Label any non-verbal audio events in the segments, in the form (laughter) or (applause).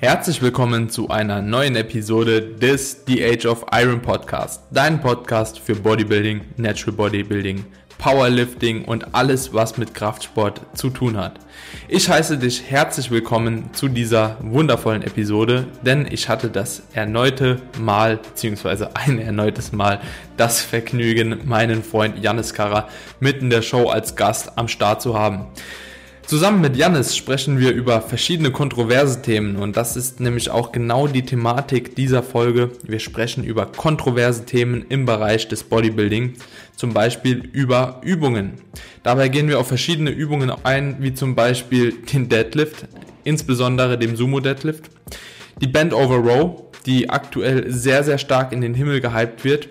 Herzlich willkommen zu einer neuen Episode des The Age of Iron Podcast, dein Podcast für Bodybuilding, Natural Bodybuilding, Powerlifting und alles, was mit Kraftsport zu tun hat. Ich heiße dich herzlich willkommen zu dieser wundervollen Episode, denn ich hatte das erneute Mal, beziehungsweise ein erneutes Mal, das Vergnügen, meinen Freund Janis Kara mitten der Show als Gast am Start zu haben. Zusammen mit Jannis sprechen wir über verschiedene kontroverse Themen und das ist nämlich auch genau die Thematik dieser Folge. Wir sprechen über kontroverse Themen im Bereich des Bodybuilding, zum Beispiel über Übungen. Dabei gehen wir auf verschiedene Übungen ein, wie zum Beispiel den Deadlift, insbesondere dem Sumo Deadlift, die Bend Over Row, die aktuell sehr, sehr stark in den Himmel gehypt wird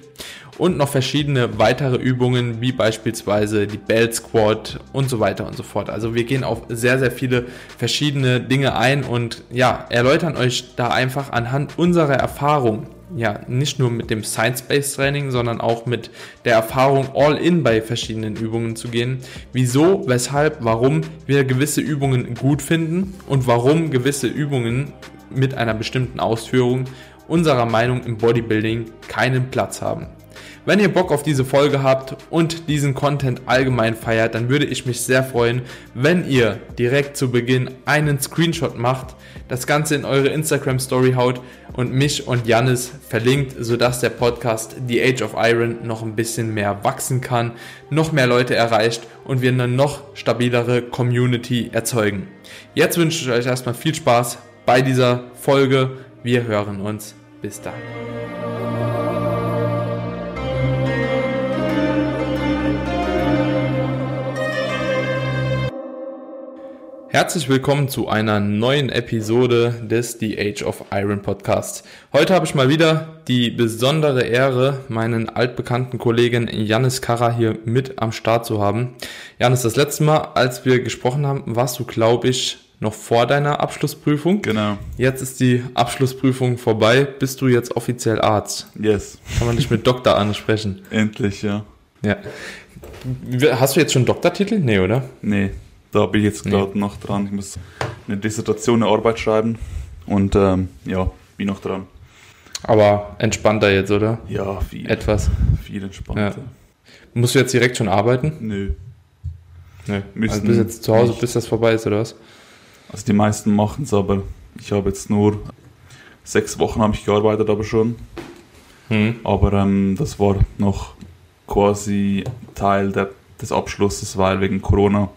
und noch verschiedene weitere Übungen, wie beispielsweise die Belt Squat und so weiter und so fort. Also wir gehen auf sehr, sehr viele verschiedene Dinge ein und ja, erläutern euch da einfach anhand unserer Erfahrung, ja, nicht nur mit dem Science-Based Training, sondern auch mit der Erfahrung All-In bei verschiedenen Übungen zu gehen. Wieso, weshalb, warum wir gewisse Übungen gut finden und warum gewisse Übungen mit einer bestimmten Ausführung unserer Meinung im Bodybuilding keinen Platz haben. Wenn ihr Bock auf diese Folge habt und diesen Content allgemein feiert, dann würde ich mich sehr freuen, wenn ihr direkt zu Beginn einen Screenshot macht, das Ganze in eure Instagram Story haut und mich und Jannis verlinkt, sodass der Podcast The Age of Iron noch ein bisschen mehr wachsen kann, noch mehr Leute erreicht und wir eine noch stabilere Community erzeugen. Jetzt wünsche ich euch erstmal viel Spaß bei dieser Folge. Wir hören uns. Bis dann. Herzlich willkommen zu einer neuen Episode des The Age of Iron Podcasts. Heute habe ich mal wieder die besondere Ehre, meinen altbekannten Kollegen Janis Kara hier mit am Start zu haben. Janis, das letzte Mal, als wir gesprochen haben, warst du, glaube ich, noch vor deiner Abschlussprüfung. Genau. Jetzt ist die Abschlussprüfung vorbei. Bist du jetzt offiziell Arzt? Yes. Kann man dich mit Doktor ansprechen? (laughs) Endlich, ja. Ja. Hast du jetzt schon Doktortitel? Nee, oder? Nee, da bin ich jetzt gerade nee. noch dran. Ich muss eine Dissertation, eine Arbeit schreiben und ähm, ja, bin noch dran. Aber entspannter jetzt, oder? Ja, viel. Etwas. Viel entspannter. Ja. Musst du jetzt direkt schon arbeiten? Nö. Nö. Müssen also bist jetzt zu Hause, nicht. bis das vorbei ist, oder was? Also die meisten machen es, aber ich habe jetzt nur sechs Wochen habe ich gearbeitet, aber schon. Hm. Aber ähm, das war noch quasi Teil der, des Abschlusses, weil wegen Corona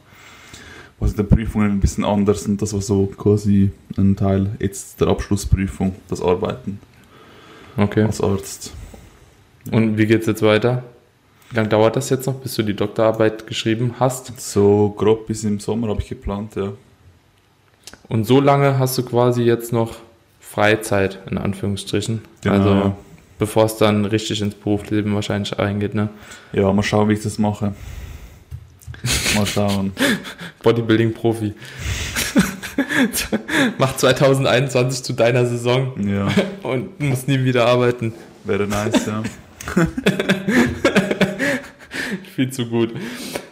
was der Prüfungen ein bisschen anders und das war so quasi ein Teil jetzt der Abschlussprüfung, das Arbeiten okay. als Arzt. Und wie geht es jetzt weiter? Wie lange dauert das jetzt noch, bis du die Doktorarbeit geschrieben hast? So grob bis im Sommer habe ich geplant, ja. Und so lange hast du quasi jetzt noch Freizeit, in Anführungsstrichen. Genau, also ja. bevor es dann richtig ins Berufsleben wahrscheinlich eingeht, ne? Ja, mal schauen, wie ich das mache. Mal schauen. Bodybuilding-Profi. Mach 2021 zu deiner Saison. Ja. Und muss nie wieder arbeiten. Wäre nice, ja. (laughs) Viel zu gut.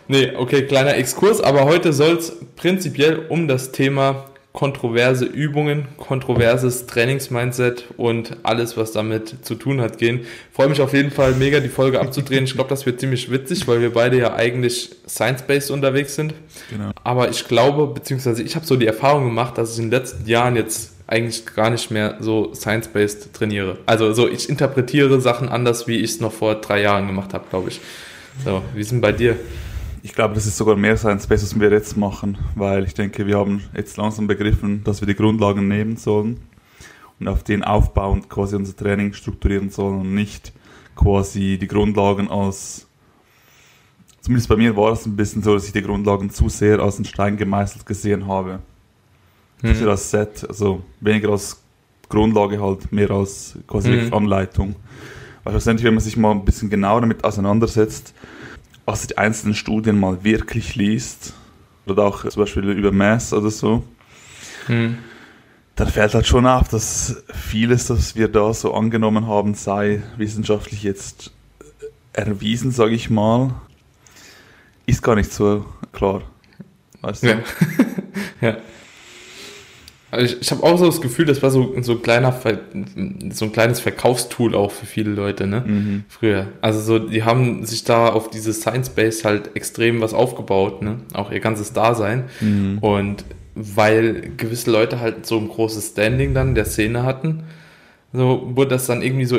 Nee, okay, kleiner Exkurs, aber heute soll es prinzipiell um das Thema kontroverse Übungen, kontroverses Trainingsmindset und alles, was damit zu tun hat, gehen. Freue mich auf jeden Fall mega, die Folge abzudrehen. Ich glaube, das wird ziemlich witzig, weil wir beide ja eigentlich science-based unterwegs sind. Genau. Aber ich glaube, beziehungsweise ich habe so die Erfahrung gemacht, dass ich in den letzten Jahren jetzt eigentlich gar nicht mehr so science-based trainiere. Also so, ich interpretiere Sachen anders, wie ich es noch vor drei Jahren gemacht habe, glaube ich. So, wie denn bei dir? Ich glaube, das ist sogar mehr Science Base, was wir jetzt machen, weil ich denke, wir haben jetzt langsam begriffen, dass wir die Grundlagen nehmen sollen und auf denen aufbauend quasi unser Training strukturieren sollen und nicht quasi die Grundlagen als zumindest bei mir war es ein bisschen so, dass ich die Grundlagen zu sehr als ein Stein gemeißelt gesehen habe. Mhm. Nicht als Set, also weniger als Grundlage halt, mehr als quasi mhm. Anleitung. Weil schlussendlich, wenn man sich mal ein bisschen genauer damit auseinandersetzt, was die einzelnen Studien mal wirklich liest, oder auch zum Beispiel über Mass oder so, hm. dann fällt halt schon auf, dass vieles, was wir da so angenommen haben, sei wissenschaftlich jetzt erwiesen, sage ich mal, ist gar nicht so klar. Weißt du? Ja. (laughs) ja. Also ich, ich habe auch so das Gefühl, das war so, so, ein kleiner, so ein kleines Verkaufstool auch für viele Leute, ne? Mhm. Früher. Also so, die haben sich da auf diese Science Base halt extrem was aufgebaut, ne? Auch ihr ganzes Dasein. Mhm. Und weil gewisse Leute halt so ein großes Standing dann der Szene hatten, so wurde das dann irgendwie so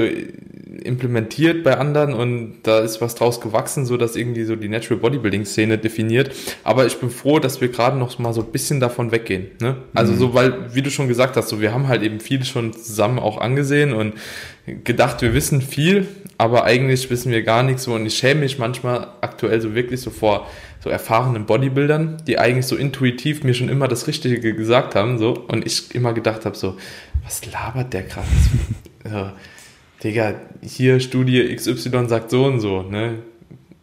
implementiert bei anderen und da ist was draus gewachsen, so dass irgendwie so die Natural Bodybuilding Szene definiert. Aber ich bin froh, dass wir gerade noch mal so ein bisschen davon weggehen. Ne? Also mhm. so, weil, wie du schon gesagt hast, so wir haben halt eben viel schon zusammen auch angesehen und gedacht, wir wissen viel, aber eigentlich wissen wir gar nichts so und ich schäme mich manchmal aktuell so wirklich so vor so erfahrenen Bodybuildern, die eigentlich so intuitiv mir schon immer das Richtige gesagt haben, so und ich immer gedacht habe so, was labert der gerade? (laughs) Digga, hier Studie XY sagt so und so, ne?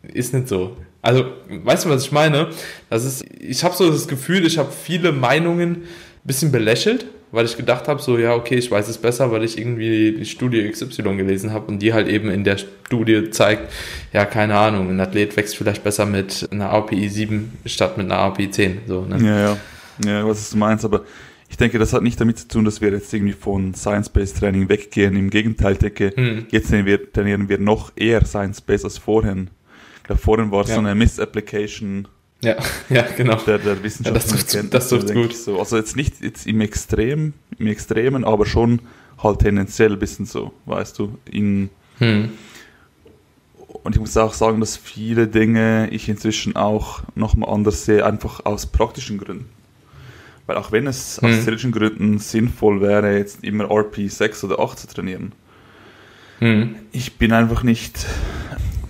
Ist nicht so. Also, weißt du, was ich meine? Das ist, ich habe so das Gefühl, ich habe viele Meinungen ein bisschen belächelt, weil ich gedacht habe, so, ja, okay, ich weiß es besser, weil ich irgendwie die Studie XY gelesen habe und die halt eben in der Studie zeigt, ja, keine Ahnung, ein Athlet wächst vielleicht besser mit einer API 7 statt mit einer API 10. So, ne? Ja, ja. Ja, was du meinst, aber ich denke, das hat nicht damit zu tun, dass wir jetzt irgendwie von Science-Based Training weggehen. Im Gegenteil, ich denke, hm. jetzt trainieren wir, trainieren wir noch eher Science-Based als vorhin. Ich glaube, vorhin war es ja. so eine Miss-Application ja, (laughs) ja, genau. Der, der Wissenschaft. Ja, das trifft, das trifft gut. So. Also jetzt nicht jetzt im Extrem, im Extremen, aber schon halt tendenziell ein bisschen so, weißt du, in hm. und ich muss auch sagen, dass viele Dinge ich inzwischen auch nochmal anders sehe, einfach aus praktischen Gründen. Weil auch wenn es hm. aus theoretischen Gründen sinnvoll wäre, jetzt immer RP 6 oder 8 zu trainieren, hm. ich bin einfach nicht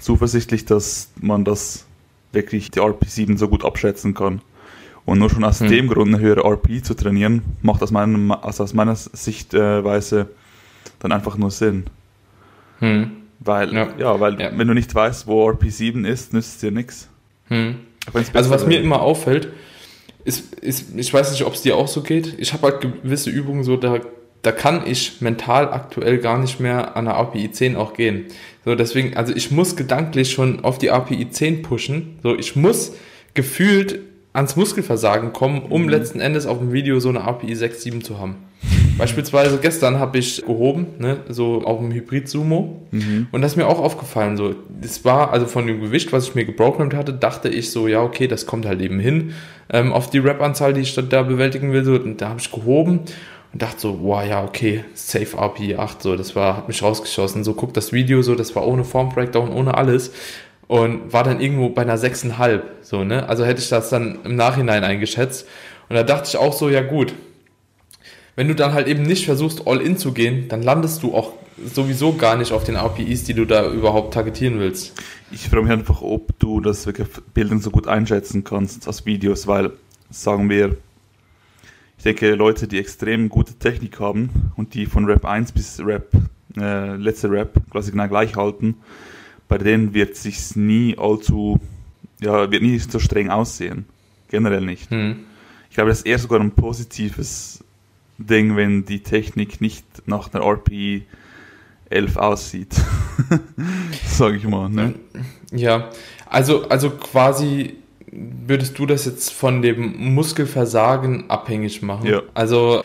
zuversichtlich, dass man das wirklich die RP7 so gut abschätzen kann. Und nur schon aus hm. dem Grund eine höhere RP zu trainieren, macht aus, meinem, also aus meiner Sichtweise dann einfach nur Sinn. Hm. Weil, ja, ja weil ja. wenn du nicht weißt, wo RP7 ist, nützt es dir nichts. Hm. Also was mir immer auffällt, ist, ist, ich weiß nicht, ob es dir auch so geht. Ich habe halt gewisse Übungen so, da, da kann ich mental aktuell gar nicht mehr an der API 10 auch gehen. So, deswegen, also ich muss gedanklich schon auf die API 10 pushen. So, ich muss gefühlt ans Muskelversagen kommen, um mhm. letzten Endes auf dem Video so eine API 6, 7 zu haben. Beispielsweise gestern habe ich gehoben, ne, so auf dem Hybrid-Sumo. Mhm. Und das ist mir auch aufgefallen. So, das war, also von dem Gewicht, was ich mir geprogrammt hatte, dachte ich so, ja, okay, das kommt halt eben hin ähm, auf die Rap-Anzahl, die ich da bewältigen will. So, und da habe ich gehoben und dachte so, wow, ja, okay, Safe RP 8, so, das war, hat mich rausgeschossen. So, guck das Video, so, das war ohne Form Breakdown, ohne alles. Und war dann irgendwo bei einer 6,5, so, ne? Also hätte ich das dann im Nachhinein eingeschätzt. Und da dachte ich auch so, ja gut, wenn du dann halt eben nicht versuchst, all in zu gehen, dann landest du auch sowieso gar nicht auf den APIs, die du da überhaupt targetieren willst. Ich frage mich einfach, ob du das wirklich Bildung so gut einschätzen kannst aus Videos, weil, sagen wir, ich denke, Leute, die extrem gute Technik haben und die von Rap 1 bis Rap, äh, letzte Rap quasi genau gleich halten, bei denen wird sich nie allzu, ja, wird nie so streng aussehen. Generell nicht. Hm. Ich glaube, das ist eher sogar ein positives Ding, wenn die Technik nicht nach einer RP 11 aussieht. (laughs) Sag ich mal. Ne? Ja, also, also quasi würdest du das jetzt von dem Muskelversagen abhängig machen? Ja. Also,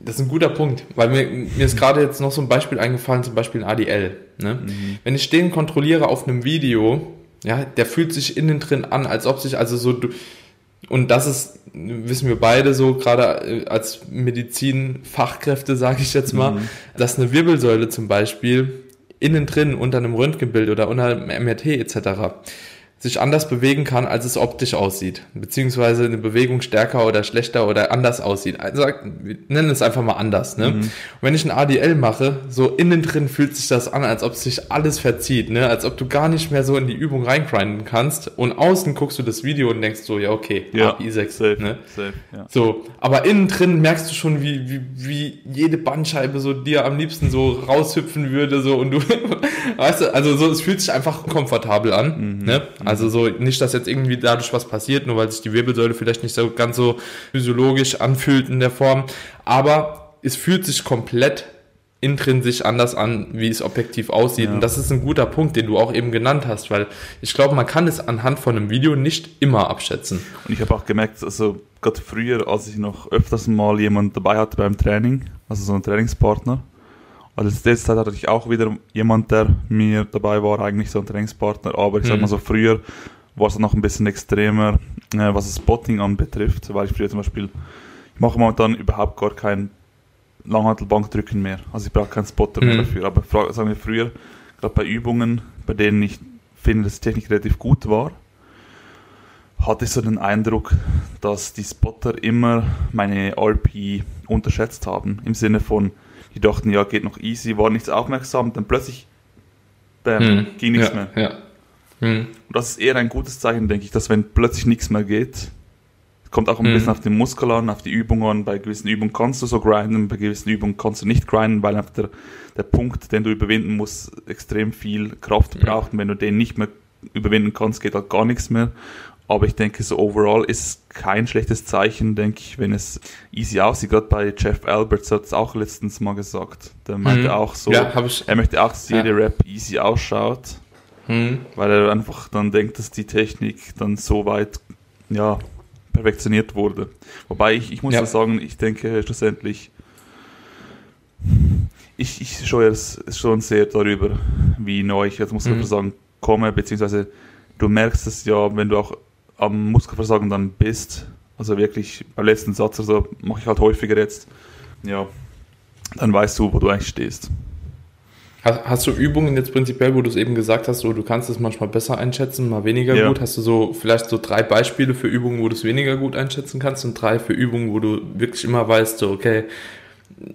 das ist ein guter Punkt, weil mir, mir ist gerade jetzt noch so ein Beispiel eingefallen, zum Beispiel ein ADL. Ne? Mhm. Wenn ich den kontrolliere auf einem Video, ja, der fühlt sich innen drin an, als ob sich, also so, du, und das ist, wissen wir beide so, gerade äh, als Medizinfachkräfte, sage ich jetzt mal, mhm. dass eine Wirbelsäule zum Beispiel innen drin unter einem Röntgenbild oder unter einem MRT etc sich anders bewegen kann, als es optisch aussieht. Beziehungsweise eine Bewegung stärker oder schlechter oder anders aussieht. Also wir nennen es einfach mal anders. Ne? Mhm. Wenn ich ein ADL mache, so innen drin fühlt sich das an, als ob sich alles verzieht, ne? als ob du gar nicht mehr so in die Übung reingrinden kannst. Und außen guckst du das Video und denkst so, ja okay, ja, API 6. Safe, ne? safe, ja. So, aber innen drin merkst du schon, wie, wie, wie jede Bandscheibe so dir am liebsten so raushüpfen würde. so und du, (laughs) weißt du, also so, es fühlt sich einfach komfortabel an. Mhm. Ne? Also so nicht, dass jetzt irgendwie dadurch was passiert, nur weil sich die Wirbelsäule vielleicht nicht so ganz so physiologisch anfühlt in der Form. Aber es fühlt sich komplett intrinsisch anders an, wie es objektiv aussieht. Ja. Und das ist ein guter Punkt, den du auch eben genannt hast, weil ich glaube, man kann es anhand von einem Video nicht immer abschätzen. Und ich habe auch gemerkt, also gerade früher, als ich noch öfters mal jemand dabei hatte beim Training, also so einen Trainingspartner, also letzte Zeit hatte ich auch wieder jemand, der mir dabei war, eigentlich so ein Trainingspartner, aber ich sag mal mhm. so, früher war es noch ein bisschen extremer, äh, was das Spotting anbetrifft, weil ich früher zum Beispiel, ich mache momentan überhaupt gar kein Langhantelbankdrücken mehr, also ich brauche keinen Spotter mhm. mehr dafür, aber sagen wir früher, gerade bei Übungen, bei denen ich finde, dass die Technik relativ gut war, hatte ich so den Eindruck, dass die Spotter immer meine RP unterschätzt haben, im Sinne von, die dachten, ja, geht noch easy, waren nicht aufmerksam, dann plötzlich, bam, hm. ging nichts ja, mehr. Ja. Hm. Und das ist eher ein gutes Zeichen, denke ich, dass wenn plötzlich nichts mehr geht, kommt auch ein hm. bisschen auf den Muskel an, auf die Übungen an. Bei gewissen Übungen kannst du so grinden, bei gewissen Übungen kannst du nicht grinden, weil einfach der, der Punkt, den du überwinden musst, extrem viel Kraft braucht. Und wenn du den nicht mehr überwinden kannst, geht halt gar nichts mehr. Aber ich denke, so overall ist kein schlechtes Zeichen, denke ich, wenn es easy aussieht. Gerade bei Jeff Alberts hat es auch letztens mal gesagt. Der meinte mhm. auch so, ja, er möchte auch, dass jede ja. Rap easy ausschaut. Mhm. Weil er einfach dann denkt, dass die Technik dann so weit, ja, perfektioniert wurde. Wobei ich, ich muss ja. sagen, ich denke schlussendlich, ich, ich scheue es schon sehr darüber, wie neu ich jetzt muss mhm. sagen, komme, beziehungsweise du merkst es ja, wenn du auch am Muskelversagen dann bist, also wirklich beim letzten Satz, also mache ich halt häufiger jetzt, ja, dann weißt du, wo du eigentlich stehst. Hast, hast du Übungen jetzt prinzipiell, wo du es eben gesagt hast, so, du kannst es manchmal besser einschätzen, mal weniger ja. gut? Hast du so vielleicht so drei Beispiele für Übungen, wo du es weniger gut einschätzen kannst und drei für Übungen, wo du wirklich immer weißt, so, okay,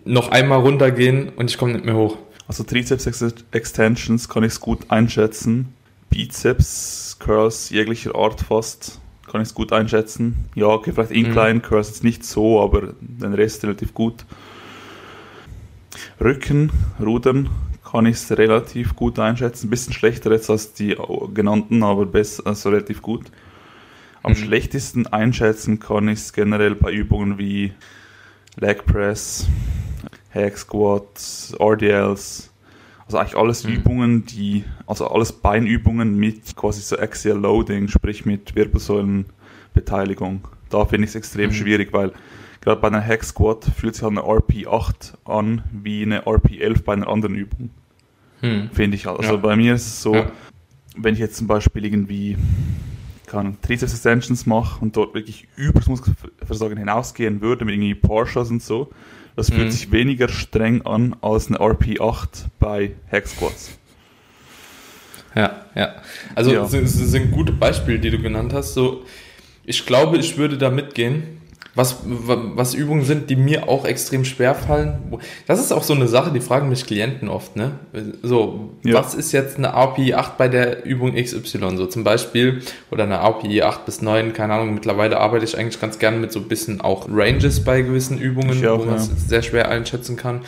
noch einmal runtergehen und ich komme nicht mehr hoch? Also Trizeps Extensions kann ich es gut einschätzen. Bizeps Curls jeglicher Art fast. Kann ich es gut einschätzen. Ja, okay, vielleicht Incline mhm. Curls jetzt nicht so, aber den Rest relativ gut. Rücken, Rudern kann ich es relativ gut einschätzen. Ein bisschen schlechter jetzt als die genannten, aber besser, also relativ gut. Am mhm. schlechtesten einschätzen kann ich es generell bei Übungen wie Leg Press, Hack Squats, RDLs, also eigentlich alles mhm. Übungen, die, also alles Beinübungen mit quasi so Axial Loading, sprich mit Wirbelsäulenbeteiligung. Da finde ich es extrem mhm. schwierig, weil gerade bei einer Hack Squat fühlt sich halt eine RP8 an wie eine RP11 bei einer anderen Übung. Mhm. Finde ich halt. Also ja. bei mir ist es so, ja. wenn ich jetzt zum Beispiel irgendwie kann Triceps Extensions mache und dort wirklich über das Muskelversagen hinausgehen würde mit irgendwie Porsches und so, das fühlt mhm. sich weniger streng an als eine RP8 bei Hack Squats. Ja, ja. Also ja. Es, sind gute Beispiele, die du genannt hast. So, ich glaube, ich würde da mitgehen was, was Übungen sind, die mir auch extrem schwer fallen. Das ist auch so eine Sache, die fragen mich Klienten oft, ne? So, ja. was ist jetzt eine API 8 bei der Übung XY? So zum Beispiel, oder eine API 8 bis 9, keine Ahnung, mittlerweile arbeite ich eigentlich ganz gerne mit so ein bisschen auch Ranges bei gewissen Übungen, auch, wo man es ja. sehr schwer einschätzen kann.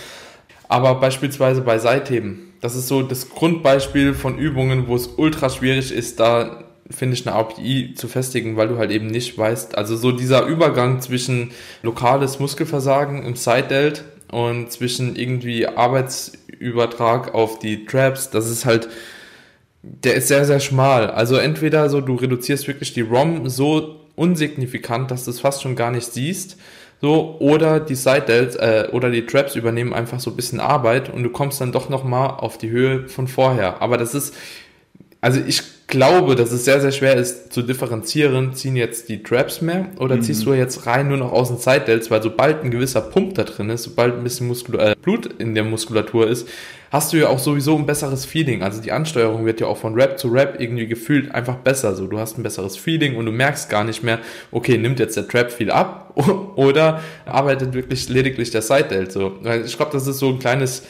Aber beispielsweise bei Seitheben, das ist so das Grundbeispiel von Übungen, wo es ultra schwierig ist, da finde ich, eine API zu festigen, weil du halt eben nicht weißt, also so dieser Übergang zwischen lokales Muskelversagen im Side-Delt und zwischen irgendwie Arbeitsübertrag auf die Traps, das ist halt, der ist sehr, sehr schmal. Also entweder so, du reduzierst wirklich die ROM so unsignifikant, dass du es fast schon gar nicht siehst, so, oder die Side Delts, äh, oder die Traps übernehmen einfach so ein bisschen Arbeit und du kommst dann doch nochmal auf die Höhe von vorher. Aber das ist, also ich glaube, dass es sehr, sehr schwer ist zu differenzieren, ziehen jetzt die Traps mehr oder mhm. ziehst du jetzt rein nur noch aus den Side-Delts, weil sobald ein gewisser Pump da drin ist, sobald ein bisschen Muskul äh, Blut in der Muskulatur ist, hast du ja auch sowieso ein besseres Feeling. Also die Ansteuerung wird ja auch von Rap zu Rap irgendwie gefühlt einfach besser. So, du hast ein besseres Feeling und du merkst gar nicht mehr, okay, nimmt jetzt der Trap viel ab (laughs) oder arbeitet wirklich lediglich der Side-Delt. So, ich glaube, das ist so ein kleines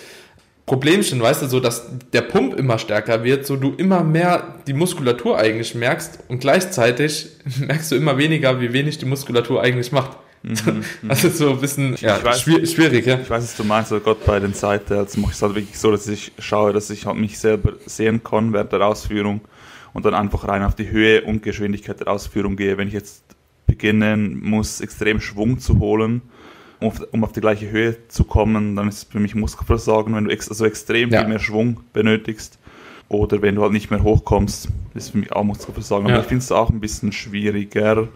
Problemchen, weißt du, so dass der Pump immer stärker wird, so du immer mehr die Muskulatur eigentlich merkst und gleichzeitig (laughs) merkst du immer weniger, wie wenig die Muskulatur eigentlich macht. Mhm, das (laughs) ist so ein bisschen ja, weiß, schwierig, ja. Ich weiß, was du meinst, aber Gott bei den Sidetails mache ich es halt wirklich so, dass ich schaue, dass ich halt mich selber sehen kann während der Ausführung und dann einfach rein auf die Höhe und Geschwindigkeit der Ausführung gehe. Wenn ich jetzt beginnen muss, extrem Schwung zu holen, um auf, um auf die gleiche Höhe zu kommen, dann ist es für mich Muskelversagen, wenn du ex also extrem Ja. viel mehr Schwung benötigst. Oder wenn du halt nicht mehr hochkommst, ist es für mich auch Muskelversagen. Aber Ja. ich finde es auch ein bisschen schwieriger.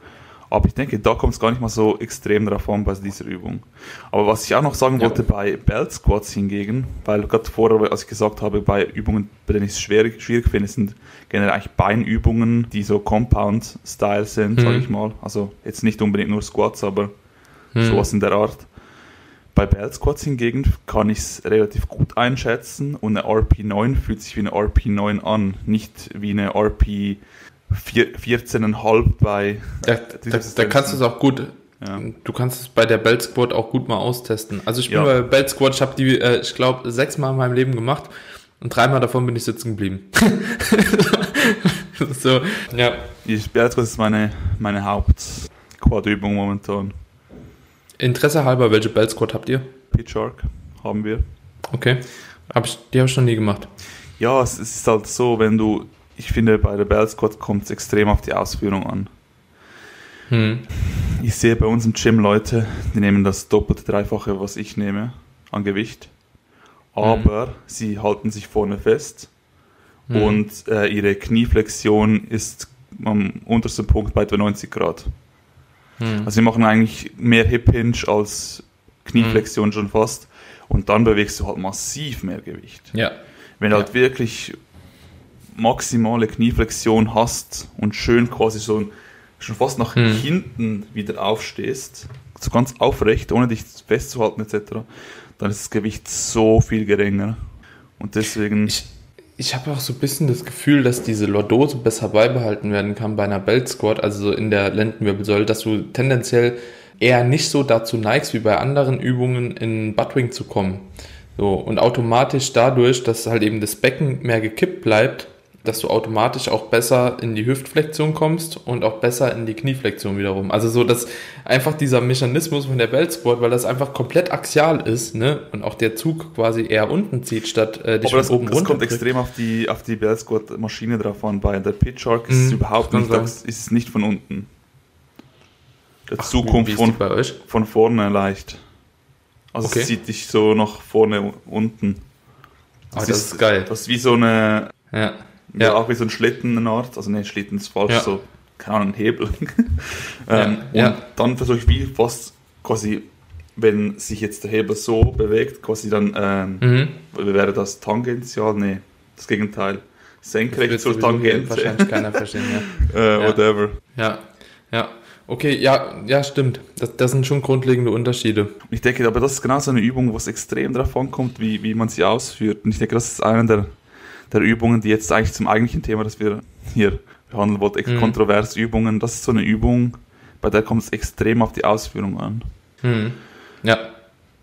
Aber ich denke, da kommt es gar nicht mal so extrem drauf an bei dieser Übung. Aber was ich auch noch sagen Ja. wollte bei Belt Squats hingegen, weil gerade vorher, als ich gesagt habe, bei Übungen, bei denen ich es schwierig, schwierig finde, sind generell eigentlich Beinübungen, die so Compound-Style sind, Mhm. sage ich mal. Also jetzt nicht unbedingt nur Squats, aber Hm. sowas in der Art. Bei Belt Squats hingegen kann ich es relativ gut einschätzen und eine RP9 fühlt sich wie eine RP9 an, nicht wie eine RP 14,5 bei Da, da, da kannst du es auch gut. Ja. Du kannst es bei der Belt Squat auch gut mal austesten. Also ich bin Ja. bei Belt Squat, ich habe die, äh, ich glaube, sechsmal in meinem Leben gemacht und dreimal davon bin ich sitzen geblieben. (laughs) so, ja. Die Belt Squats ist meine, meine Haupt-Quad-Übung momentan. Interesse halber, welche Belt Squat habt ihr? Pitch Shark haben wir. Okay. Hab ich, die habe ich noch nie gemacht. Ja, es, ist halt so, wenn du, ich finde, bei der Belt Squat kommt es extrem auf die Ausführung an. Hm. Ich sehe bei uns im Gym Leute, die nehmen das doppelte, dreifache, was ich nehme, an Gewicht. Aber sie halten sich vorne fest Hm. und äh, ihre Knieflexion ist am untersten Punkt bei etwa 90 Grad. Hm. Also sie machen eigentlich mehr Hip Hinge als Knieflexion schon fast und dann bewegst du halt massiv mehr Gewicht. Ja. Wenn du Ja. halt wirklich maximale Knieflexion hast und schön quasi so ein, schon fast nach Hm. hinten wieder aufstehst, so ganz aufrecht, ohne dich festzuhalten etc., dann ist das Gewicht so viel geringer. Und deswegen, Ich, ich habe auch so ein bisschen das Gefühl, dass diese Lordose besser beibehalten werden kann bei einer Belt Squat, also so in der Lendenwirbelsäule, dass du tendenziell eher nicht so dazu neigst, wie bei anderen Übungen in Buttwing zu kommen. So, und automatisch dadurch, dass halt eben das Becken mehr gekippt bleibt, dass du automatisch auch besser in die Hüftflexion kommst und auch besser in die Knieflexion wiederum. Also so, dass einfach dieser Mechanismus von der Belt Squat, weil das einfach komplett axial ist, ne, und auch der Zug quasi eher unten zieht, statt äh, dich aber das, oben das runter kommt extrem auf die, auf die Bell Squat Maschine drauf an. Bei der Pitch Shark ist es Mhm, überhaupt kann nicht, das ist es nicht von unten. Der Ach, Zug kommt ist von, die bei euch? von vorne leicht. Also Okay. es zieht dich so nach vorne unten. Ah, das ist geil. Das ist wie so eine, Ja. Ja, Ja. auch wie so ein Schlitten eine Art. Also ne, Schlitten ist falsch, Ja. so, keine Ahnung, Hebel. (laughs) ähm, Ja, und dann versuche ich wie fast quasi, wenn sich jetzt der Hebel so bewegt, quasi dann, ähm, Mhm. wäre das tangential? Nee, das Gegenteil. Senkrecht zur Tangente. wahrscheinlich keiner (laughs) verstehen, ja. äh. Whatever. Ja, ja. Okay, ja, ja, stimmt. Das, das sind schon grundlegende Unterschiede. Ich denke, aber das ist genau so eine Übung, wo es extrem darauf ankommt, wie, wie man sie ausführt. Und ich denke, das ist eine der, der Übungen, die jetzt eigentlich zum eigentlichen Thema, das wir hier behandeln wollten, Mhm. kontrovers Übungen, das ist so eine Übung, bei der kommt es extrem auf die Ausführung an. Mhm. Ja.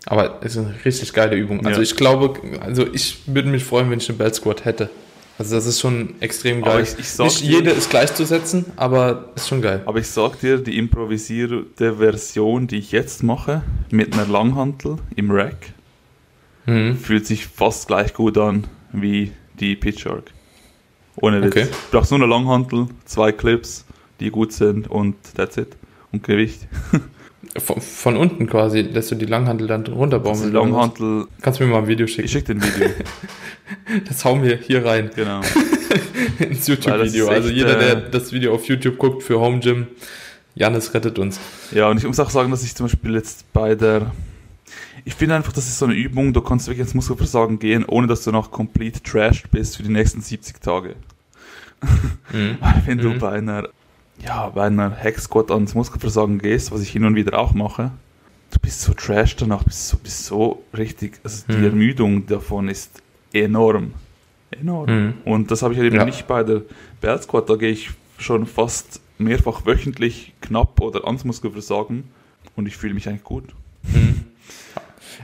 Aber es ist eine richtig geile Übung. Also Ja. ich glaube, also ich würde mich freuen, wenn ich eine Belt Squat hätte. Also das ist schon extrem geil. ich- ich Nicht dir- jede ist gleichzusetzen, aber ist schon geil. Aber ich sag dir, die improvisierte Version, die ich jetzt mache, mit einer Langhantel im Rack, Mhm. fühlt sich fast gleich gut an wie die Pitch Shark. Ohne Witz. Okay. Du brauchst nur eine Langhantel, zwei Clips, die gut sind und that's it. Und Gewicht. (laughs) Von, von unten quasi lässt du die Langhantel dann runterbaumeln. die Langhantel, Kannst du mir mal ein Video ich schicken? schicke den Video. (laughs) Das hauen wir hier rein genau. (laughs) ins YouTube-Video. Also jeder, der äh, das Video auf YouTube guckt für Home Gym, Janis rettet uns. Ja, und ich muss auch sagen, dass ich zum Beispiel jetzt bei der. Ich finde einfach, das ist so eine Übung, du kannst wirklich ins Muskelversagen gehen, ohne dass du noch komplett trashed bist für die nächsten 70 Tage. Mhm. Weil (laughs) wenn du Mhm. bei einer, ja, bei einer Hack Squat ans Muskelversagen gehst, was ich hin und wieder auch mache, du bist so trash danach, bist so, bist so richtig, also die Mhm. Ermüdung davon ist enorm. Enorm. Mhm. Und das habe ich halt eben Ja. nicht bei der Belt Squat, da gehe ich schon fast mehrfach wöchentlich knapp oder ans Muskelversagen und ich fühle mich eigentlich gut.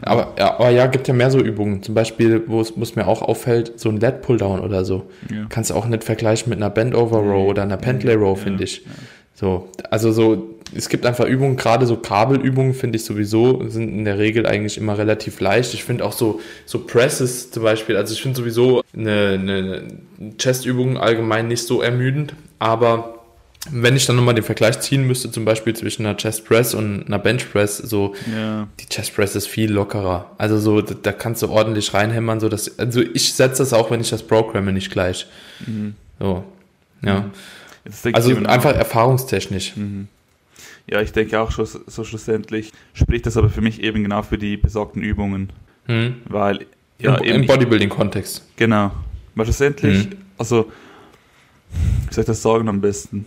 Aber, ja, aber ja, gibt ja mehr so Übungen. Zum Beispiel, wo es wo es mir auch auffällt, so ein Lat Pulldown oder so. Ja. Kannst du auch nicht vergleichen mit einer Bend Over Row oder einer Pendlay Row, finde ich. So, also so, es gibt einfach Übungen, gerade so Kabelübungen, finde ich sowieso, sind in der Regel eigentlich immer relativ leicht. Ich finde auch so, so Presses zum Beispiel, also ich finde sowieso eine, eine Chest-Übung allgemein nicht so ermüdend, aber wenn ich dann nochmal den Vergleich ziehen müsste, zum Beispiel zwischen einer Chest Press und einer Bench Press, so Ja. die Chest Press ist viel lockerer. Also so, da, da kannst du ordentlich reinhämmern, so dass, also ich setze das auch, wenn ich das programme, nicht gleich. So, ja. Denke Also ich einfach auch- erfahrungstechnisch. Ja, ich denke auch schon so, schlussendlich spricht das aber für mich eben genau für die besagten Übungen, Hm. weil ja Im, eben Im ich- Bodybuilding-Kontext. Genau. Weil schlussendlich, Mhm. also, wie soll ich das sagen am besten?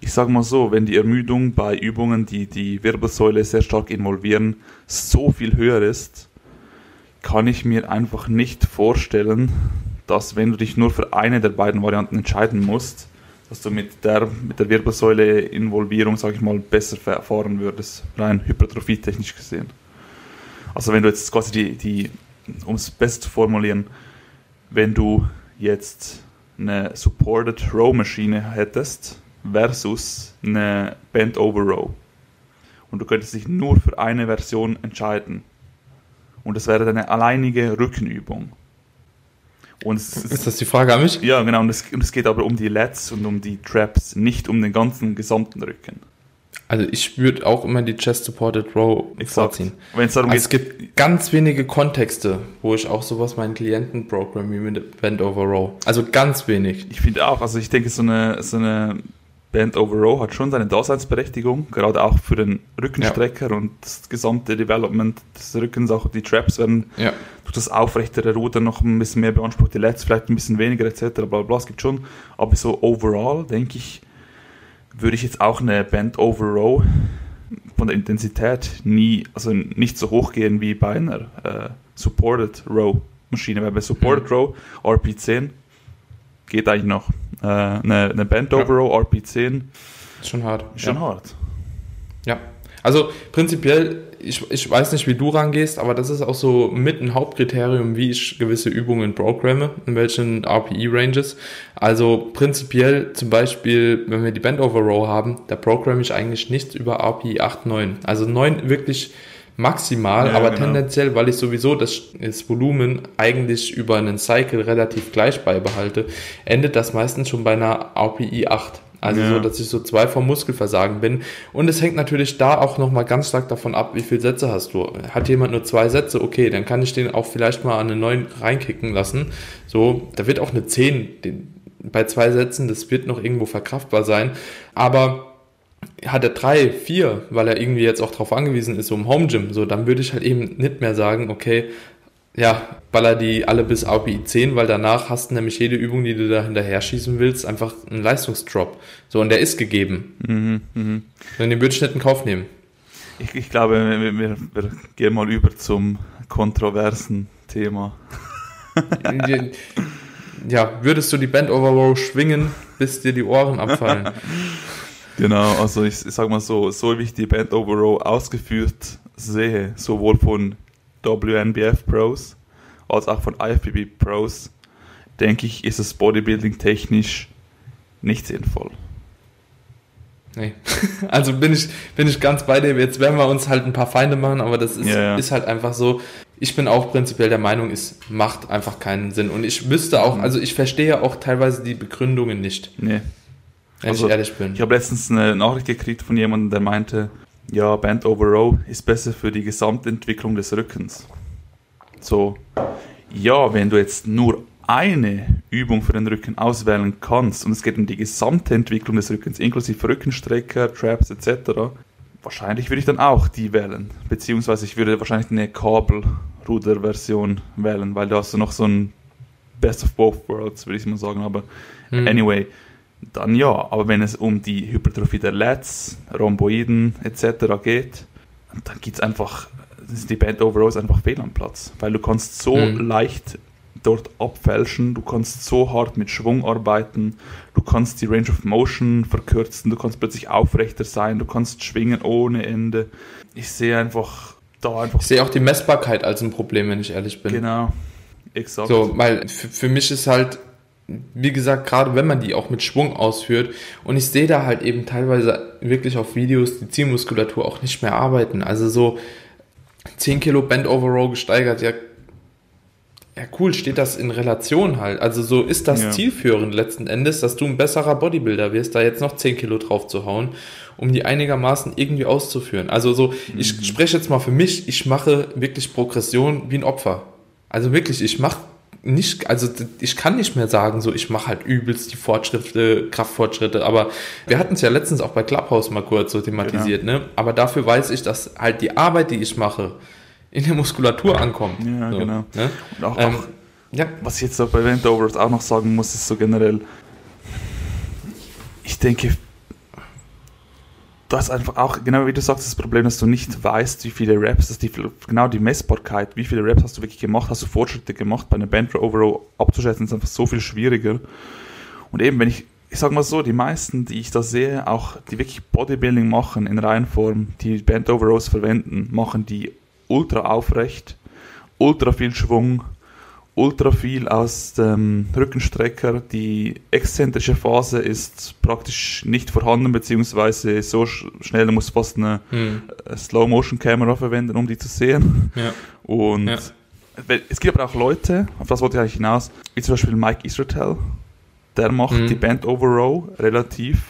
Ich sage mal so, wenn die Ermüdung bei Übungen, die die Wirbelsäule sehr stark involvieren, so viel höher ist, kann ich mir einfach nicht vorstellen, dass wenn du dich nur für eine der beiden Varianten entscheiden musst, dass du mit der, mit der Wirbelsäule-Involvierung, sage ich mal, besser fahren würdest, rein hypertrophietechnisch gesehen. Also wenn du jetzt quasi die, die um es besser zu formulieren, wenn du jetzt eine Supported Row Maschine hättest versus eine Bent Over Row und du könntest dich nur für eine Version entscheiden und das wäre deine alleinige Rückenübung. Und es Ist das die Frage an mich? ja, genau, und es, und es geht aber um die Lats und um die Traps, nicht um den ganzen gesamten Rücken. Also ich würde auch immer die Chest Supported Row vorziehen. Wenn es darum Also geht, es gibt ganz wenige Kontexte, wo ich auch sowas meinen Klienten programme wie mit Bend Over Row. Also ganz wenig. Ich finde auch, also ich denke, so eine, so eine Band Over Row hat schon seine Daseinsberechtigung, gerade auch für den Rückenstrecker und das gesamte Development des Rückens, auch die Traps werden Ja. durch das aufrechtere Ruder noch ein bisschen mehr beansprucht, die Lats vielleicht ein bisschen weniger etc. Bla bla, bla. Es gibt schon, aber so overall denke ich, würde ich jetzt auch eine Band Over Row von der Intensität nie, also nicht so hoch gehen wie bei einer äh, Supported Row Maschine, weil bei Supported Row RP10 geht eigentlich noch. Äh, eine, eine Band Ja. Over Row RP10 Ist schon hart. ist schon ja. hart. Ja. Also prinzipiell, ich, ich weiß nicht, wie du rangehst, aber das ist auch so mit ein Hauptkriterium, wie ich gewisse Übungen programme, in welchen RPE-Ranges. Also prinzipiell zum Beispiel, wenn wir die Bend Over Row haben, da programme ich eigentlich nichts über RPE 8, 9. Also 9 wirklich maximal, Ja, aber genau. tendenziell, weil ich sowieso das, das Volumen eigentlich über einen Cycle relativ gleich beibehalte, endet das meistens schon bei einer RPE 8. Also Ja. so, dass ich so zwei vom Muskelversagen bin. Und es hängt natürlich da auch nochmal ganz stark davon ab, wie viele Sätze hast du. Hat jemand nur zwei Sätze, okay, dann kann ich den auch vielleicht mal an eine 9 reinkicken lassen. So, da wird auch eine 10 den, bei zwei Sätzen, das wird noch irgendwo verkraftbar sein. Aber hat er drei, vier, weil er irgendwie jetzt auch darauf angewiesen ist, so im Home Gym, so, dann würde ich halt eben nicht mehr sagen, okay, ja, baller die alle bis API 10, weil danach hast du nämlich jede Übung, die du da hinterher schießen willst, einfach einen Leistungsdrop. So, und der ist gegeben. Mhm, mhm. Und den würde ich nicht in Kauf nehmen. Ich, ich glaube, wir, wir, wir gehen mal über zum kontroversen Thema. (laughs) ja, würdest du die Band Over Row schwingen, bis dir die Ohren abfallen? (laughs) Genau, also ich, ich sag mal so, so wie ich die Band Over Row ausgeführt sehe, sowohl von WNBF Pros als auch von IFBB Pros, denke ich, ist es Bodybuilding technisch nicht sinnvoll. Nee. (laughs) Also bin ich, bin ich ganz bei dir. Jetzt werden wir uns halt ein paar Feinde machen, aber das ist, ja. ist halt einfach so. Ich bin auch prinzipiell der Meinung, es macht einfach keinen Sinn. Und ich wüsste auch, also ich verstehe auch teilweise die Begründungen nicht, Nee. Wenn Also, ich ehrlich bin. Ich habe letztens eine Nachricht gekriegt von jemandem, der meinte, ja, Band Over Row ist besser für die Gesamtentwicklung des Rückens. So, ja, wenn du jetzt nur eine Übung für den Rücken auswählen kannst und es geht um die gesamte Entwicklung des Rückens, inklusive Rückenstrecker, Traps etc., wahrscheinlich würde ich dann auch die wählen. Beziehungsweise ich würde wahrscheinlich eine Kabelruder-Version wählen, weil da hast du noch so ein Best of both worlds, würde ich mal sagen. Aber Hm. Anyway, dann ja, aber wenn es um die Hypertrophie der Lats, Rhomboiden etc. geht, dann gibt es einfach, ist die Band Overall ist einfach fehl am Platz, weil du kannst so Mhm. leicht dort abfälschen, du kannst so hart mit Schwung arbeiten, du kannst die Range of Motion verkürzen, du kannst plötzlich aufrechter sein, du kannst schwingen ohne Ende. Ich sehe einfach da einfach Ich sehe auch die Messbarkeit als ein Problem, wenn ich ehrlich bin. genau, exakt. So, weil für, für mich ist halt, wie gesagt, gerade wenn man die auch mit Schwung ausführt und ich sehe da halt eben teilweise wirklich auf Videos die Zielmuskulatur auch nicht mehr arbeiten. Also so 10 Kilo Bend Over Row gesteigert, ja, ja cool, steht das in Relation halt. Also so ist das Ja. zielführend letzten Endes, dass du ein besserer Bodybuilder wirst, da jetzt noch 10 Kilo drauf zu hauen, um die einigermaßen irgendwie auszuführen. Also so, ich Mhm. spreche jetzt mal für mich, ich mache wirklich Progression wie ein Opfer. Also wirklich, ich mache nicht, also ich kann nicht mehr sagen, so ich mache halt übelst die Fortschritte, Kraftfortschritte, aber wir hatten es ja letztens auch bei Clubhouse mal kurz so thematisiert, Genau. ne? Aber dafür weiß ich, dass halt die Arbeit, die ich mache, in der Muskulatur ankommt. Ja, so, genau. Ne? Und auch, Ähm, auch ja, was ich jetzt bei Overload auch noch sagen muss, ist so generell, ich denke, du hast einfach auch, genau wie du sagst, das Problem, dass du nicht weißt, wie viele Reps, dass die, genau die Messbarkeit, wie viele Reps hast du wirklich gemacht, hast du Fortschritte gemacht, bei einer Band Overall abzuschätzen, ist einfach so viel schwieriger. Und eben, wenn ich, ich sag mal so, die meisten, die ich da sehe, auch die wirklich Bodybuilding machen in Reihenform, die Band Overalls verwenden, machen die ultra aufrecht, ultra viel Schwung, ultra viel aus dem Rückenstrecker. Die exzentrische Phase ist praktisch nicht vorhanden, beziehungsweise so sch schnell, du musst fast eine hm, äh, Slow-Motion-Kamera verwenden, um die zu sehen. ja, Und Ja. es gibt aber auch Leute, auf das wollte ich eigentlich hinaus, wie zum Beispiel Mike Israel, der macht Mhm. die Band Over Row relativ,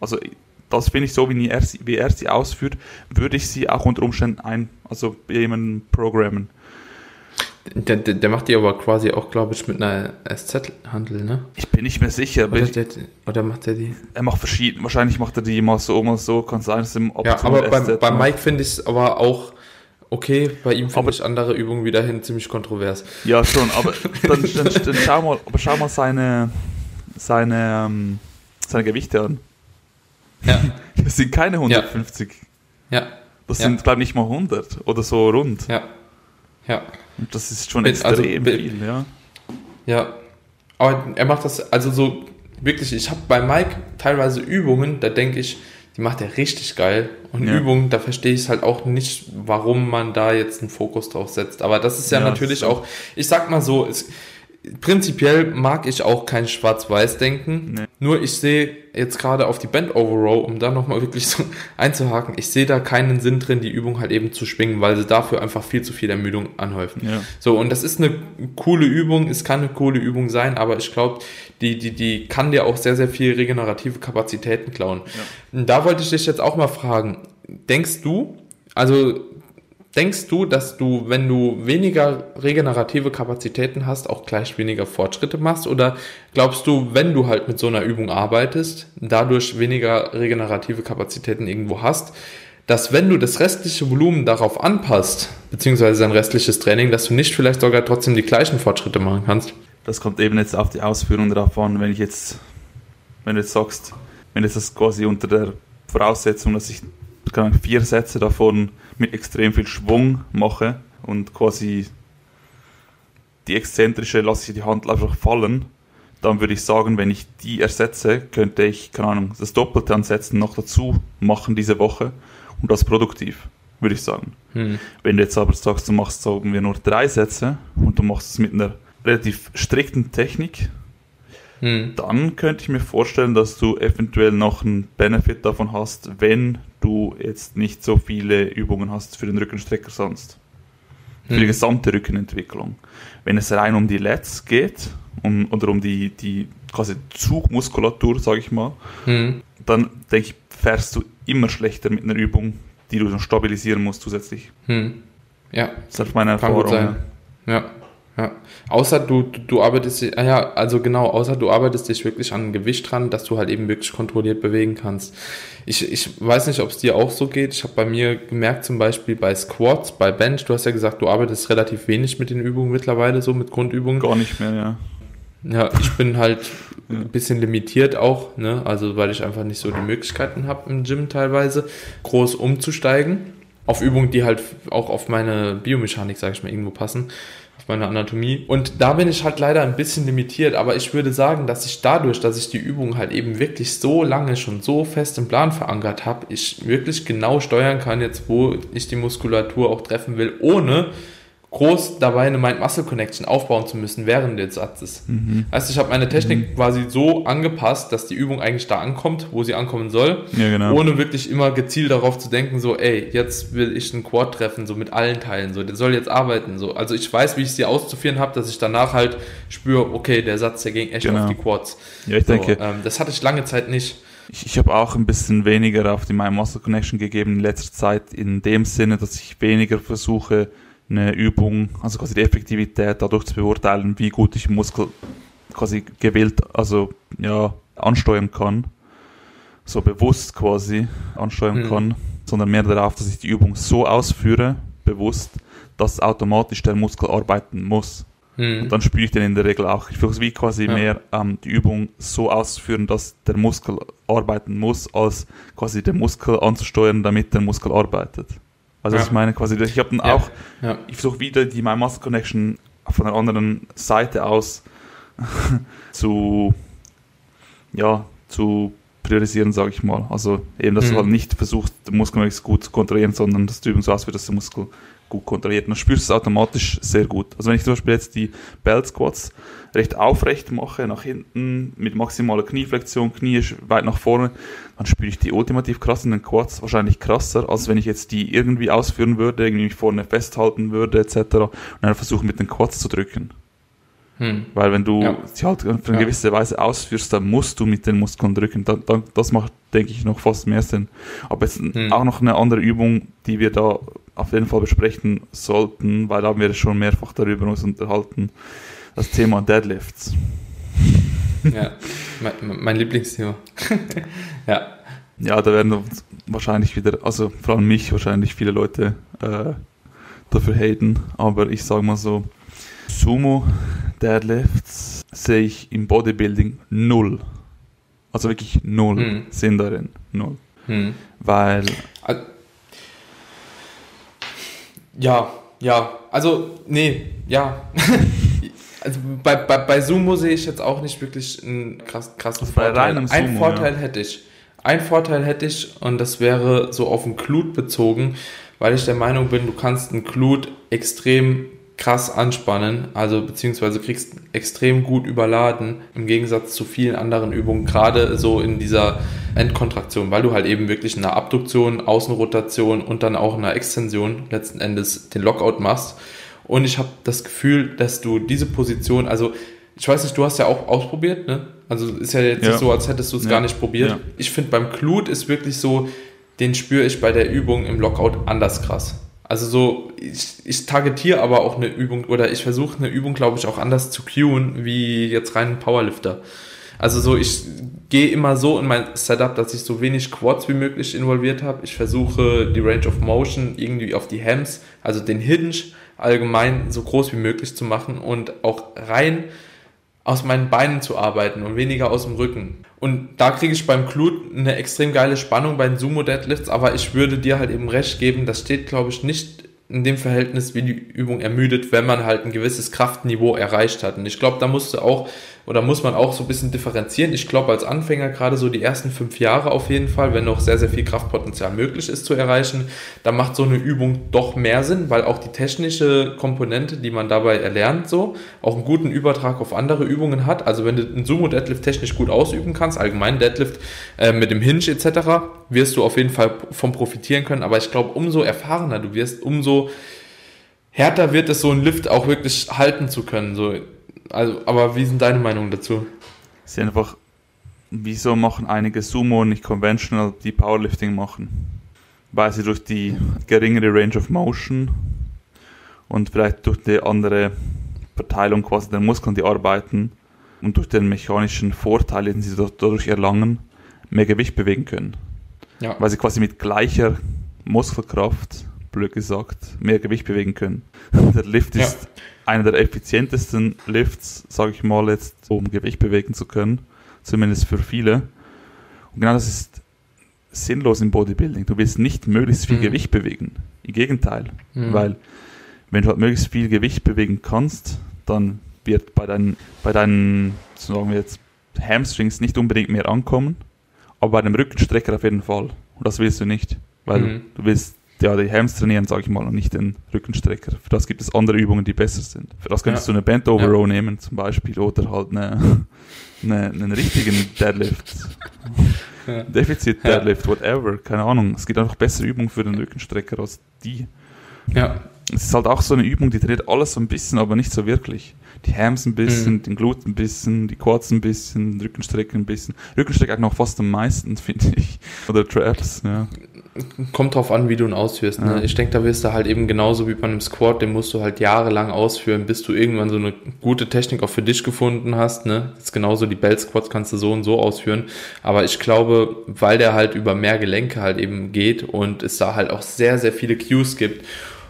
also das finde ich so, wie er, sie, wie er sie ausführt, würde ich sie auch unter Umständen ein, also bei jemandem programmen. Der, der, der macht die aber quasi auch, glaube ich, mit einer SZ-Handel, ne? Ich bin nicht mehr sicher, Oder, der, oder macht der die? er macht verschieden, wahrscheinlich macht er die mal so, mal so, kann sein, dass er im Ja, aber bei, SZ bei macht. Mike finde ich es aber auch okay. Bei ihm finde ich andere Übungen wiederhin ziemlich kontrovers. Ja, schon, aber (laughs) dann, dann, dann schau mal, aber schau mal seine, seine, ähm, seine Gewichte an. Ja, (laughs) Das sind keine 150. ja, Das Ja. sind, glaube ich, nicht mal 100 oder so rund. ja, ja. Und das ist schon Mit- extrem also, viel, ja. Ja, aber er macht das, also so wirklich, ich habe bei Mike teilweise Übungen, da denke ich, die macht er richtig geil. Und Ja. Übungen, da verstehe ich es halt auch nicht, warum man da jetzt einen Fokus drauf setzt. Aber das ist ja, Ja, natürlich so. auch, ich sag mal so, es, prinzipiell mag ich auch kein Schwarz-Weiß-Denken. Nee. Nur ich sehe jetzt gerade auf die Band Overrow, um da nochmal wirklich so (laughs) einzuhaken, ich sehe da keinen Sinn drin, die Übung halt eben zu schwingen, weil sie dafür einfach viel zu viel Ermüdung anhäufen. Ja. So, und das ist eine coole Übung, es kann eine coole Übung sein, aber ich glaube, die, die, die kann dir auch sehr, sehr viel regenerative Kapazitäten klauen. Und da wollte ich dich jetzt auch mal fragen, denkst du, also denkst du, dass du, wenn du weniger regenerative Kapazitäten hast, auch gleich weniger Fortschritte machst? Oder glaubst du, wenn du halt mit so einer Übung arbeitest, dadurch weniger regenerative Kapazitäten irgendwo hast, dass wenn du das restliche Volumen darauf anpasst, beziehungsweise dein restliches Training, dass du nicht vielleicht sogar trotzdem die gleichen Fortschritte machen kannst? Das kommt eben jetzt auf die Ausführung an, wenn ich jetzt, wenn du jetzt sagst, wenn jetzt das quasi unter der Voraussetzung, dass ich Ahnung, vier Sätze davon mit extrem viel Schwung mache und quasi die exzentrische lasse ich die Hand einfach fallen, dann würde ich sagen, wenn ich die ersetze, könnte ich, keine Ahnung, das Doppelte an Sätzen noch dazu machen diese Woche und das produktiv, würde ich sagen. Hm. Wenn du jetzt aber sagst, du machst, sagen wir, nur drei Sätze und du machst es mit einer relativ strikten Technik, Hm. dann könnte ich mir vorstellen, dass du eventuell noch einen Benefit davon hast, wenn du jetzt nicht so viele Übungen hast für den Rückenstrecker sonst. Für die Hm. gesamte Rückenentwicklung. Wenn es rein um die Lets geht, um, oder um die, die quasi Zugmuskulatur, sage ich mal, Hm. dann denke ich, fährst du immer schlechter mit einer Übung, die du dann stabilisieren musst zusätzlich. Hm. Ja, Das ist halt meine Kann Erfahrung. gut sein. Ja, ja. Außer du, du, du arbeitest, dich- ah ja, also genau, außer du arbeitest dich wirklich an ein Gewicht dran, dass du halt eben wirklich kontrolliert bewegen kannst. Ich, ich weiß nicht, ob es dir auch so geht. Ich habe bei mir gemerkt, zum Beispiel bei Squats, bei Bench, du hast ja gesagt, du arbeitest relativ wenig mit den Übungen mittlerweile, so mit Grundübungen. Gar nicht mehr, ja. Ja, ich bin halt (laughs) ein bisschen limitiert auch, ne? Also weil ich einfach nicht so die Möglichkeiten habe im Gym teilweise, groß umzusteigen. Auf Übungen, die halt auch auf meine Biomechanik, sage ich mal, irgendwo passen, auf meine Anatomie. Und da bin ich halt leider ein bisschen limitiert, aber ich würde sagen, dass ich dadurch, dass ich die Übung halt eben wirklich so lange schon so fest im Plan verankert habe, ich wirklich genau steuern kann jetzt, wo ich die Muskulatur auch treffen will, ohne groß dabei eine Mind-Muscle-Connection aufbauen zu müssen während des Satzes. Mhm. Heißt, ich habe meine Technik mhm. quasi so angepasst, dass die Übung eigentlich da ankommt, wo sie ankommen soll, ja, genau. ohne wirklich immer gezielt darauf zu denken, so, ey, jetzt will ich einen Quad treffen, so mit allen Teilen, so, der soll jetzt arbeiten, so. Also ich weiß, wie ich sie auszuführen habe, dass ich danach halt spüre, okay, der Satz, der ging echt genau. auf die Quads. Ja, ich so, denke. Ähm, das hatte ich lange Zeit nicht. Ich, ich habe auch ein bisschen weniger auf die Mind-Muscle-Connection gegeben in letzter Zeit, in dem Sinne, dass ich weniger versuche, eine Übung, also quasi die Effektivität dadurch zu beurteilen, wie gut ich Muskel quasi gewillt, also ja, ansteuern kann, so bewusst quasi ansteuern mhm. kann, sondern mehr darauf, dass ich die Übung so ausführe, bewusst, dass automatisch der Muskel arbeiten muss. Mhm. Und dann spüre ich den in der Regel auch. Ich versuche wie quasi ja. mehr ähm, die Übung so auszuführen, dass der Muskel arbeiten muss, als quasi den Muskel anzusteuern, damit der Muskel arbeitet. Also ja. ich meine quasi, ich habe dann ja. auch, ja. ich versuche wieder die My Muscle Connection von einer anderen Seite aus (laughs) zu, ja, zu priorisieren, sage ich mal. Also eben, dass mhm. du halt nicht versuchst, den Muskel möglichst gut zu kontrollieren, sondern dass du eben so ausführst, dass der Muskel gut kontrolliert. Und dann spürst du es automatisch sehr gut. Also wenn ich zum Beispiel jetzt die Belt Squats recht aufrecht mache, nach hinten, mit maximaler Knieflexion, Knie weit nach vorne, dann spüre ich die ultimativ krass in den Quads wahrscheinlich krasser, als wenn ich jetzt die irgendwie ausführen würde, irgendwie vorne festhalten würde, etc. und dann versuche mit den Quads zu drücken. Hm. Weil wenn du ja. sie halt für eine ja. gewisse Weise ausführst, dann musst du mit den Muskeln drücken. Da, da, das macht, denke ich, noch fast mehr Sinn. Aber jetzt hm. auch noch eine andere Übung, die wir da auf jeden Fall besprechen sollten, weil da haben wir schon mehrfach darüber uns unterhalten, das Thema Deadlifts. Ja, mein, mein Lieblingsthema. (laughs) ja. Ja, da werden wahrscheinlich wieder, also vor allem mich wahrscheinlich viele Leute äh, dafür haten, aber ich sage mal so, Sumo Deadlifts sehe ich im Bodybuilding null. Also wirklich null hm. Sinn darin. Null. Hm. Weil. Ja, ja. Also, nee, ja. (laughs) also bei, bei, bei Sumo sehe ich jetzt auch nicht wirklich einen krass, krassen Vorteil. Sumo, Ein Vorteil ja. hätte ich. Ein Vorteil hätte ich und das wäre so auf den Glut bezogen, weil ich der Meinung bin, du kannst einen Glut extrem krass anspannen, also beziehungsweise kriegst extrem gut überladen im Gegensatz zu vielen anderen Übungen, gerade so in dieser Endkontraktion, weil du halt eben wirklich eine Abduktion, Außenrotation und dann auch eine Extension letzten Endes den Lockout machst. Und ich habe das Gefühl, dass du diese Position, also ich weiß nicht, du hast ja auch ausprobiert, ne? Also ist ja jetzt ja. nicht so, als hättest du es ja. gar nicht probiert. Ja. Ich finde beim Glut ist wirklich so, den spüre ich bei der Übung im Lockout anders krass. Also so, ich, ich targetiere aber auch eine Übung oder ich versuche eine Übung, glaube ich, auch anders zu cueen, wie jetzt rein ein Powerlifter. Also so, ich gehe immer so in mein Setup, dass ich so wenig Quads wie möglich involviert habe. Ich versuche die Range of Motion irgendwie auf die Hams, also den Hinge allgemein so groß wie möglich zu machen und auch rein aus meinen Beinen zu arbeiten und weniger aus dem Rücken. Und da kriege ich beim Glut eine extrem geile Spannung bei den Sumo Deadlifts, aber ich würde dir halt eben recht geben, das steht, glaube ich, nicht in dem Verhältnis, wie die Übung ermüdet, wenn man halt ein gewisses Kraftniveau erreicht hat. Und ich glaube, da musst du auch oder muss man auch so ein bisschen differenzieren. Ich glaube, als Anfänger gerade so die ersten fünf Jahre auf jeden Fall, wenn noch sehr, sehr viel Kraftpotenzial möglich ist zu erreichen, da macht so eine Übung doch mehr Sinn, weil auch die technische Komponente, die man dabei erlernt, so auch einen guten Übertrag auf andere Übungen hat. Also wenn du einen Sumo-Deadlift technisch gut ausüben kannst, allgemein Deadlift äh, mit dem Hinge etc., wirst du auf jeden Fall vom profitieren können. Aber ich glaube, umso erfahrener du wirst, umso härter wird es, so einen Lift auch wirklich halten zu können. So also, aber wie sind deine Meinungen dazu? Ist einfach, wieso machen einige Sumo nicht conventional, die Powerlifting machen? Weil sie durch die geringere Range of Motion und vielleicht durch die andere Verteilung quasi der Muskeln, die arbeiten und durch den mechanischen Vorteil, den sie dadurch erlangen, mehr Gewicht bewegen können. Ja. Weil sie quasi mit gleicher Muskelkraft, blöd gesagt, mehr Gewicht bewegen können. (laughs) Der Lift ist ja einer der effizientesten Lifts, sage ich mal jetzt, um Gewicht bewegen zu können, zumindest für viele. Und genau das ist sinnlos im Bodybuilding. Du willst nicht möglichst viel mhm. Gewicht bewegen. Im Gegenteil, mhm. weil wenn du halt möglichst viel Gewicht bewegen kannst, dann wird bei deinen, bei deinen, sagen wir jetzt, Hamstrings nicht unbedingt mehr ankommen, aber bei einem Rückenstrecker auf jeden Fall. Und das willst du nicht, weil mhm. du willst ja die Hams trainieren, sage ich mal, und nicht den Rückenstrecker. Für das gibt es andere Übungen, die besser sind. Für das könntest Ja. du eine Bent Over Ja. Row nehmen zum Beispiel oder halt eine, (laughs) eine, einen richtigen Deadlift. (laughs) Ja. Defizit Ja. Deadlift, whatever, keine Ahnung. Es gibt einfach bessere Übungen für den Rückenstrecker als die. Ja, Es ist halt auch so eine Übung, die trainiert alles so ein bisschen, aber nicht so wirklich. Die Hams ein bisschen, Mhm. den Gluten ein bisschen, die Quads ein bisschen, Rückenstrecker ein bisschen. Rückenstrecker eigentlich noch fast am meisten, (laughs) finde ich. Oder Traps, ja. Kommt drauf an, wie du ihn ausführst. Ne? Ja. Ich denke, da wirst du halt eben genauso wie bei einem Squat, den musst du halt jahrelang ausführen, bis du irgendwann so eine gute Technik auch für dich gefunden hast. Ne? Ist genauso die Bell Squats kannst du so und so ausführen. Aber ich glaube, weil der halt über mehr Gelenke halt eben geht und es da halt auch sehr, sehr viele Cues gibt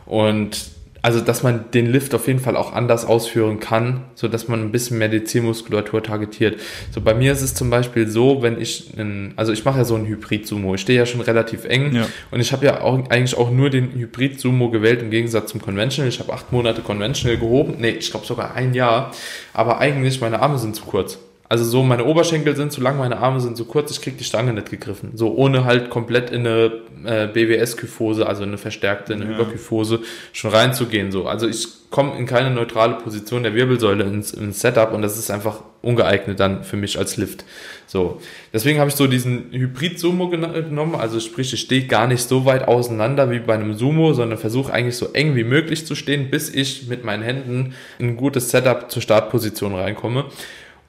und also, dass man den Lift auf jeden Fall auch anders ausführen kann, so dass man ein bisschen mehr die Zielmuskulatur targetiert. So bei mir ist es zum Beispiel so, wenn ich, einen, also ich mache ja so einen Hybrid-Sumo. Ich stehe ja schon relativ eng Ja. und ich habe ja auch, eigentlich auch nur den Hybrid-Sumo gewählt im Gegensatz zum Conventional. Ich habe acht Monate Conventional gehoben. Nee, ich glaube sogar ein Jahr. Aber eigentlich, meine Arme sind zu kurz. Also so, meine Oberschenkel sind zu lang, meine Arme sind zu kurz, ich krieg die Stange nicht gegriffen. So ohne halt komplett in eine äh, BWS-Kyphose, also eine verstärkte, eine Ja. Hyperkyphose schon reinzugehen. So. Also ich komme in keine neutrale Position der Wirbelsäule ins, ins Setup und das ist einfach ungeeignet dann für mich als Lift. So. Deswegen habe ich so diesen Hybrid-Sumo gena- genommen, also sprich, ich stehe gar nicht so weit auseinander wie bei einem Sumo, sondern versuche eigentlich so eng wie möglich zu stehen, bis ich mit meinen Händen in ein gutes Setup zur Startposition reinkomme.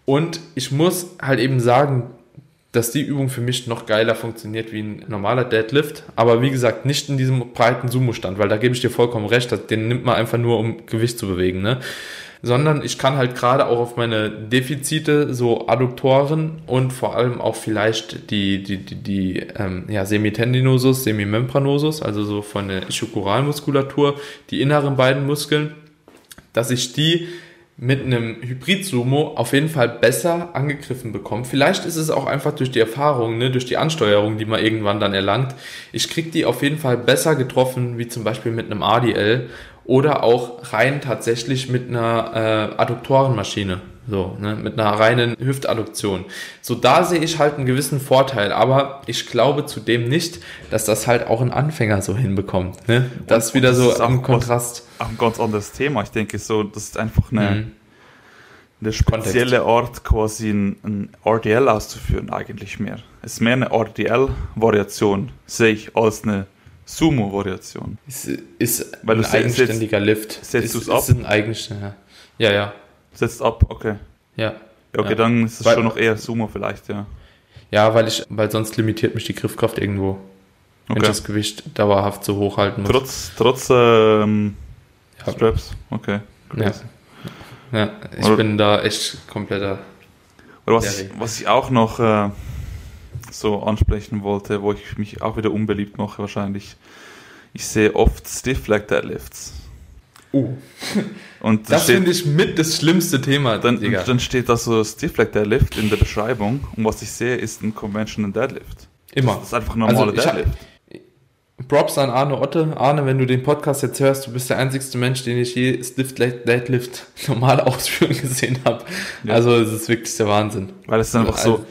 Und ich muss halt eben sagen, dass die Übung für mich noch geiler funktioniert wie ein normaler Deadlift. Aber wie gesagt, nicht in diesem breiten Sumo-Stand, weil da gebe ich dir vollkommen recht, den nimmt man einfach nur, um Gewicht zu bewegen, ne? Sondern ich kann halt gerade auch auf meine Defizite, so Adduktoren und vor allem auch vielleicht die, die, die, die ähm, ja, Semitendinosus, Semimembranosus, also so von der Ischokoralmuskulatur, die inneren beiden Muskeln, dass ich die mit einem Hybrid-Sumo auf jeden Fall besser angegriffen bekomme. Vielleicht ist es auch einfach durch die Erfahrung, ne, durch die Ansteuerung, die man irgendwann dann erlangt. Ich kriege die auf jeden Fall besser getroffen, wie zum Beispiel mit einem ADL oder auch rein tatsächlich mit einer äh, Adduktorenmaschine. So, ne, mit einer reinen Hüftadduktion. So, da sehe ich halt einen gewissen Vorteil, aber ich glaube zudem nicht, dass das halt auch ein Anfänger so hinbekommt. Ne? Das Und wieder das so ist was- Kontrast. Auch ein ganz anderes Thema. Ich denke so, das ist einfach eine, Mhm. eine spezielle Art, quasi ein, ein RDL auszuführen, eigentlich mehr. Es ist mehr eine RDL-Variation, sehe ich, als eine Sumo-Variation. Ist, ist Weil ein du eigenständiger Lift. setzt ist, du's ab? Ist ein eigenständiger. Ja, ja, Setzt ab, okay. ja. Ja, okay, Ja. dann ist es schon noch eher Sumo vielleicht, ja. Ja, weil ich, weil sonst limitiert mich die Griffkraft irgendwo, wenn ich Okay. das Gewicht dauerhaft so hochhalten muss. Trotz, trotz ähm, Ja. Straps, okay. Ja. crazy. Ja, ich Oder- bin da echt kompletter. Oder was ich, was ich auch noch äh, so ansprechen wollte, wo ich mich auch wieder unbeliebt mache wahrscheinlich. Ich sehe oft Stiff Leg Deadlifts. Uh, Und das finde ich mit das schlimmste Thema, dann, dann steht da so Stiff Leg Deadlift in der Beschreibung und was ich sehe ist ein Conventional Deadlift. Immer. Das ist einfach ein normaler Also hab- Deadlift. Props an Arne Otte. Arne, wenn du den Podcast jetzt hörst, du bist der einzigste Mensch, den ich je Stiff Deadlift (laughs) normal ausführen gesehen habe. Ja. Also es ist wirklich der Wahnsinn. Weil es ist einfach so, Also,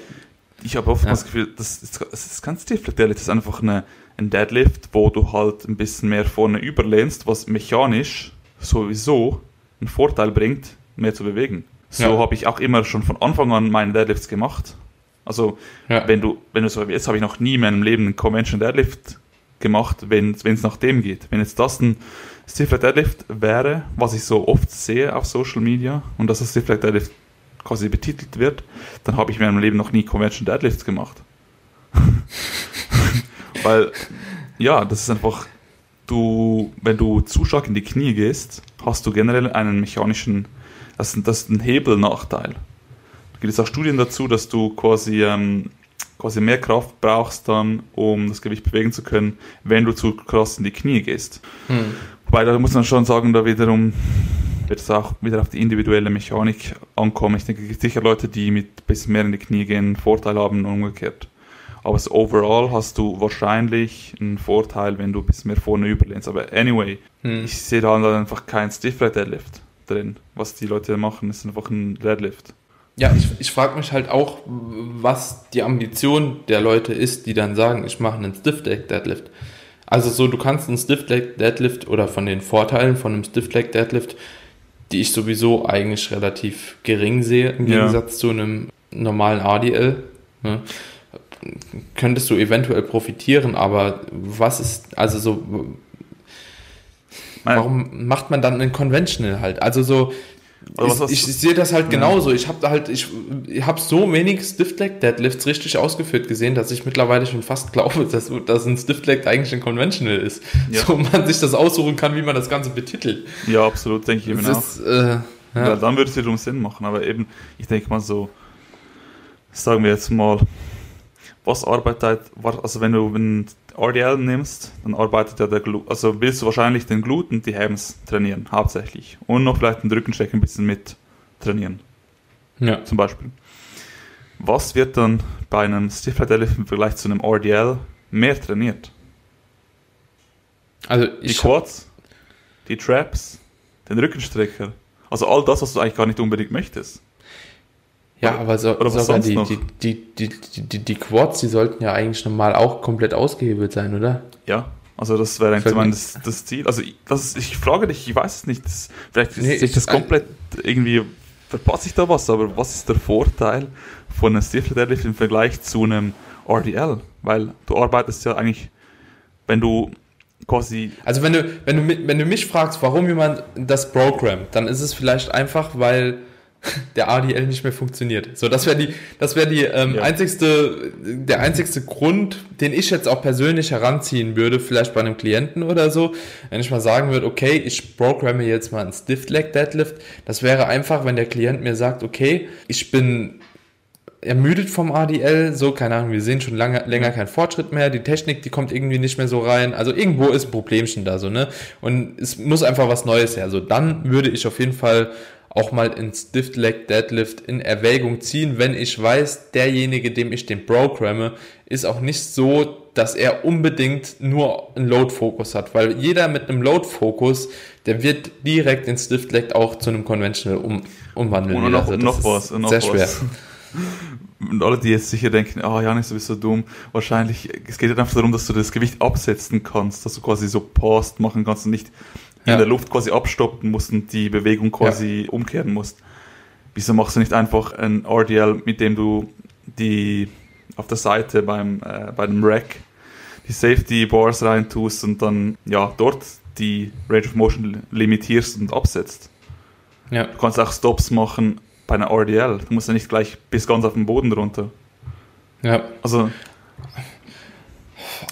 ich habe oft Ja. das Gefühl, das ist, das ist kein Stiff Deadlift, das ist einfach eine, ein Deadlift, wo du halt ein bisschen mehr vorne überlehnst, was mechanisch sowieso einen Vorteil bringt, mehr zu bewegen. So Ja. habe ich auch immer schon von Anfang an meine Deadlifts gemacht. Also ja. wenn du, wenn du so, jetzt habe ich noch nie in meinem Leben einen Convention Deadlift gemacht, wenn es nach dem geht. Wenn jetzt das ein Stiff Leg Deadlift wäre, was ich so oft sehe auf Social Media und dass das Stiff Leg Deadlift quasi betitelt wird, dann habe ich in meinem Leben noch nie Convention Deadlifts gemacht. (laughs) Weil, ja, das ist einfach, du, wenn du zu stark in die Knie gehst, hast du generell einen mechanischen, das, ist- das ist ein Hebelnachteil. Da gibt es auch Studien dazu, dass du quasi, ähm, quasi mehr Kraft brauchst dann, um das Gewicht bewegen zu können, wenn du zu krass in die Knie gehst. Hm. Wobei, da muss man schon sagen, da wiederum wird es auch wieder auf die individuelle Mechanik ankommen. Ich denke, es gibt sicher Leute, die mit ein bisschen mehr in die Knie gehen, Vorteil haben und umgekehrt. Aber so overall hast du wahrscheinlich einen Vorteil, wenn du ein bisschen mehr vorne überlehnst. Aber anyway, Hm. ich sehe da halt einfach keinen Stiff Leg Deadlift drin. Was die Leute machen, ist einfach ein Deadlift. Ja, ich, ich frage mich halt auch, was die Ambition der Leute ist, die dann sagen, ich mache einen Stiff Deck Deadlift. Also so, du kannst einen Stiff Leg Deadlift oder von den Vorteilen von einem Stiff Leg Deadlift, die ich sowieso eigentlich relativ gering sehe, im Ja. Gegensatz zu einem normalen ADL, ne, könntest du eventuell profitieren, aber was ist, also so, warum macht man dann einen Conventional halt? Also so, ich, ich sehe das halt Ja. genauso. Ich habe halt, ich, ich habe so wenig Stiff Leg Deadlifts richtig ausgeführt gesehen, dass ich mittlerweile schon fast glaube, (laughs) dass, dass ein Stiff Leg eigentlich ein Conventional ist. Ja. So man sich das aussuchen kann, wie man das Ganze betitelt. Ja, absolut, denke ich eben auch. Ist, äh, Ja. ja. dann würde es wiederum Sinn machen, aber eben, ich denke mal so, sagen wir jetzt mal, was arbeitet, also wenn du ein RDL nimmst, dann arbeitet ja der Glut, also willst du wahrscheinlich den Glut und die Hams trainieren, hauptsächlich. Und noch vielleicht den Rückenstreck ein bisschen mit trainieren, ja. zum Beispiel. Was wird dann bei einem Stiff Leg Deadlift im Vergleich zu einem RDL mehr trainiert? Also Die ich Quads, die Traps, den Rückenstrecker. Also all das, was du eigentlich gar nicht unbedingt möchtest. Ja, aber so, Oder sogar die, die, die, die, die, die, Quads, die sollten ja eigentlich normal auch komplett ausgehebelt sein, oder? Ja, also das wäre eigentlich zumindest das, das Ziel. Also ich, das ist, ich frage dich, ich weiß es nicht. Das, vielleicht Nee, ist sich ich- das komplett irgendwie verpasse ich da was, aber was ist der Vorteil von einem Stiff Deadlift im Vergleich zu einem RDL? Weil du arbeitest ja eigentlich, wenn du quasi Also wenn du, wenn du, wenn du mich fragst, warum jemand das programmt, dann ist es vielleicht einfach, weil (laughs) der ADL nicht mehr funktioniert. So, das wäre die, das wäre die ähm, Ja. einzigste, der einzigste Grund, den ich jetzt auch persönlich heranziehen würde, vielleicht bei einem Klienten oder so, wenn ich mal sagen würde, okay, ich programme jetzt mal einen Stiff Leg Deadlift. Das wäre einfach, wenn der Klient mir sagt, okay, ich bin ermüdet vom ADL, so, keine Ahnung, wir sehen schon lange, länger keinen Fortschritt mehr, die Technik, die kommt irgendwie nicht mehr so rein, also irgendwo ist ein Problemchen da, so, ne, und es muss einfach was Neues her, so, dann würde ich auf jeden Fall auch mal in Stiff Leg Deadlift in Erwägung ziehen, wenn ich weiß, derjenige, dem ich den programme, ist auch nicht so, dass er unbedingt nur einen Load-Fokus hat, weil jeder mit einem Load-Fokus, der wird direkt in Stiff Leg auch zu einem Conventional um, umwandeln. Und noch, Also das noch ist was, noch sehr was. schwer. (laughs) Und alle, die jetzt sicher denken, ah, Jan ist sowieso dumm, wahrscheinlich, es geht halt einfach darum, dass du das Gewicht absetzen kannst, dass du quasi so Post machen kannst und nicht Ja. in der Luft quasi abstoppen musst und die Bewegung quasi umkehren musst. Wieso machst du nicht einfach ein RDL, mit dem du die auf der Seite beim, äh, bei dem Rack die Safety Bars reintust und dann ja dort die Range of Motion limitierst und absetzt? Ja. Du kannst auch Stops machen bei einer RDL. Du musst ja nicht gleich bis ganz auf den Boden runter. Ja, Also,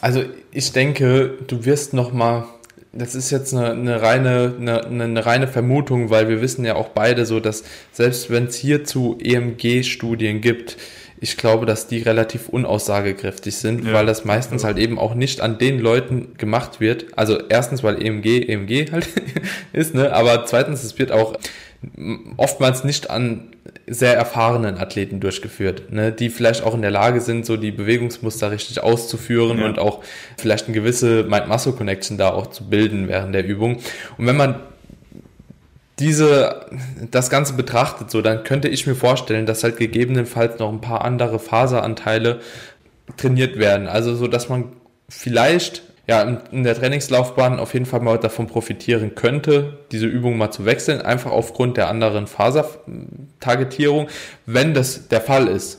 also ich denke, du wirst noch mal, das ist jetzt eine, eine reine, eine, eine reine Vermutung, weil wir wissen ja auch beide so, dass selbst wenn es hierzu EMG-Studien gibt, ich glaube, dass die relativ unaussagekräftig sind, Ja. weil das meistens halt eben auch nicht an den Leuten gemacht wird. Also erstens, weil EMG EMG halt (laughs) ist, ne? Aber zweitens, es wird auch oftmals nicht an sehr erfahrenen Athleten durchgeführt, ne, die vielleicht auch in der Lage sind, so die Bewegungsmuster richtig auszuführen Ja. und auch vielleicht eine gewisse Mind-Muscle-Connection da auch zu bilden während der Übung. Und wenn man diese, das Ganze betrachtet, so, dann könnte ich mir vorstellen, dass halt gegebenenfalls noch ein paar andere Faseranteile trainiert werden. Also so, dass man vielleicht ja in, der Trainingslaufbahn auf jeden Fall mal davon profitieren könnte, diese Übung mal zu wechseln, einfach aufgrund der anderen Fasertargetierung, wenn das der Fall ist.